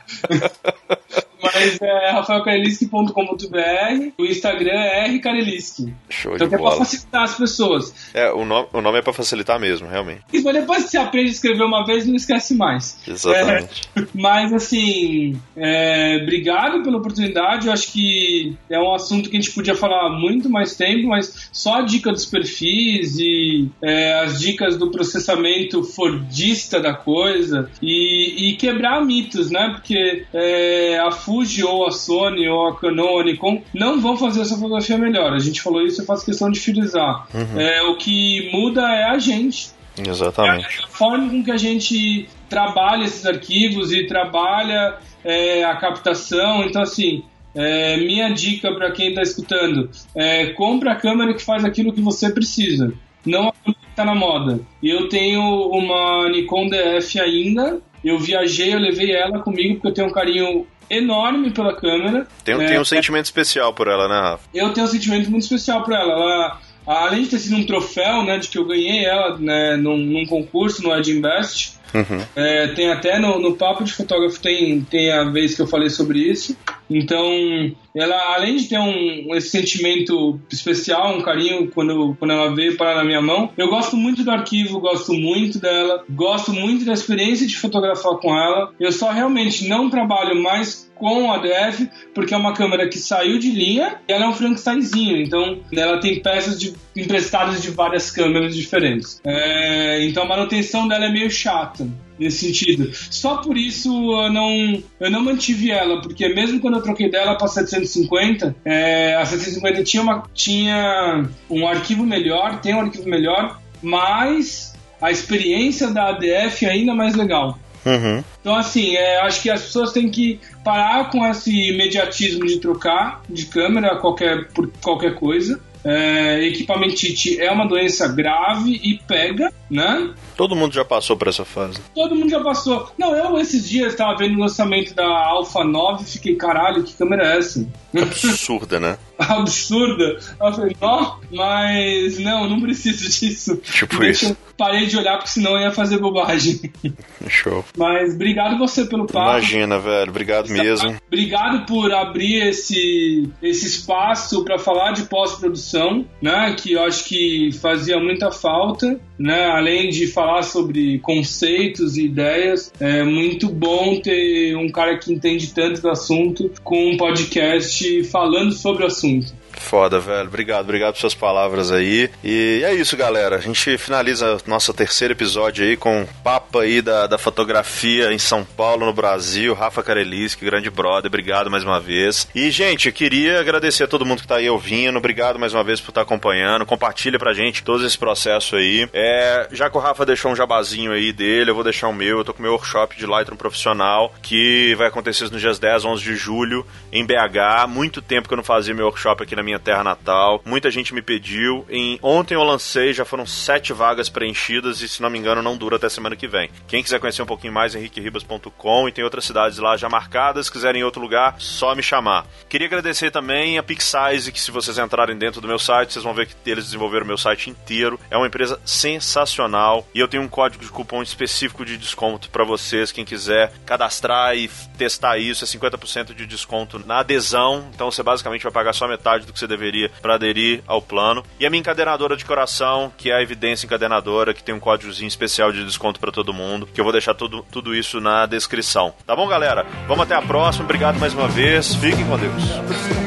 <laughs> Mas é rafaelkareliski.com.br, o Instagram é R Kareliski. Show Então de é pra bola. facilitar as pessoas. É, o nome, o nome é pra facilitar mesmo, realmente. Mas depois que você aprende a escrever uma vez, não esquece mais. Exatamente. É, <laughs> mas assim, é, obrigado pela oportunidade. Eu acho que é um assunto que a gente podia falar muito mais tempo, mas só a dica dos perfis e é, as dicas do processamento fordista da coisa e, e quebrar mitos, né? Porque é, a Fuji ou a Sony ou a Canon ou a Nikon não vão fazer essa fotografia melhor. A gente falou isso, eu faço questão de frisar. É, o que muda é a gente. Exatamente. A forma com que a gente trabalha esses arquivos e trabalha é, a captação. Então, assim, é, minha dica para quem está escutando é compra a câmera que faz aquilo que você precisa. Não a câmera que está na moda. E eu tenho uma Nikon DF ainda. Eu viajei, eu levei ela comigo porque eu tenho um carinho enorme pela câmera. Tem, É, tem um sentimento especial por ela, né, Rafa? eu tenho um sentimento muito especial por ela. ela. Além de ter sido um troféu, né, de que eu ganhei ela né, num, num concurso no Ed Invest, é, tem até no, no Papo de Fotógrafo tem, tem a vez que eu falei sobre isso. Então, ela, além de ter um, esse sentimento especial, um carinho quando, quando ela veio parar na minha mão, eu gosto muito do arquivo, gosto muito dela, gosto muito da experiência de fotografar com ela. Eu só realmente não trabalho mais com a DF, porque é uma câmera que saiu de linha e ela é um Frankensteinzinho, então ela tem peças de- emprestadas de várias câmeras diferentes. É, então a manutenção dela é meio chata nesse sentido. Só por isso eu não, eu não mantive ela, porque mesmo quando eu troquei dela para 750, é, a 750 tinha, uma, tinha um arquivo melhor, tem um arquivo melhor, mas a experiência da ADF ainda mais legal. Uhum. Então, assim, é, acho que as pessoas têm que parar com esse imediatismo de trocar de câmera qualquer, por qualquer coisa. É, equipamentite é uma doença grave e pega, né? Todo mundo já passou por essa fase. Todo mundo já passou. Não, eu esses dias estava vendo o lançamento da Alpha 9 e fiquei, caralho, que câmera é essa? Absurda, né? <laughs> Absurda. Eu falei, ó, mas não, não preciso disso. Tipo Deixa isso. Parei de olhar porque senão eu ia fazer bobagem. <laughs> Show. Mas obrigado você pelo papo. Imagina, velho. Obrigado mesmo. Obrigado por abrir esse, esse espaço para falar de pós-produção, né? Que eu acho que fazia muita falta, né? Além de falar sobre conceitos e ideias, é muito bom ter um cara que entende tanto do assunto com um podcast falando sobre o assunto. Foda, velho. Obrigado, obrigado por suas palavras aí. E é isso, galera. A gente finaliza nosso terceiro episódio aí com um papo aí da, da fotografia em São Paulo, no Brasil. Rafa Kareliski, grande brother. Obrigado mais uma vez. E, gente, eu queria agradecer a todo mundo que tá aí ouvindo. Obrigado mais uma vez por estar tá acompanhando. Compartilha pra gente todo esse processo aí. É, já que o Rafa deixou um jabazinho aí dele, eu vou deixar o meu. Eu tô com o meu workshop de Lightroom profissional que vai acontecer nos dias 10, 11 de julho em BH. Muito tempo que eu não fazia meu workshop aqui na minha terra natal. Muita gente me pediu. Em, ontem eu lancei, já foram sete vagas preenchidas e, se não me engano, não dura até semana que vem. Quem quiser conhecer um pouquinho mais, henriqueribas.com e tem outras cidades lá já marcadas. Se quiserem em outro lugar, só me chamar. Queria agradecer também a Pixize, que se vocês entrarem dentro do meu site, vocês vão ver que eles desenvolveram o meu site inteiro. É uma empresa sensacional e eu tenho um código de cupom específico de desconto para vocês. Quem quiser cadastrar e testar isso, é 50% de desconto na adesão. Então você basicamente vai pagar só metade do que você deveria para aderir ao plano. E a minha encadenadora de coração, que é a Evidência Encadenadora, que tem um códigozinho especial de desconto para todo mundo, que eu vou deixar tudo, tudo isso na descrição. Tá bom, galera? Vamos até a próxima. Obrigado mais uma vez. Fiquem com Deus.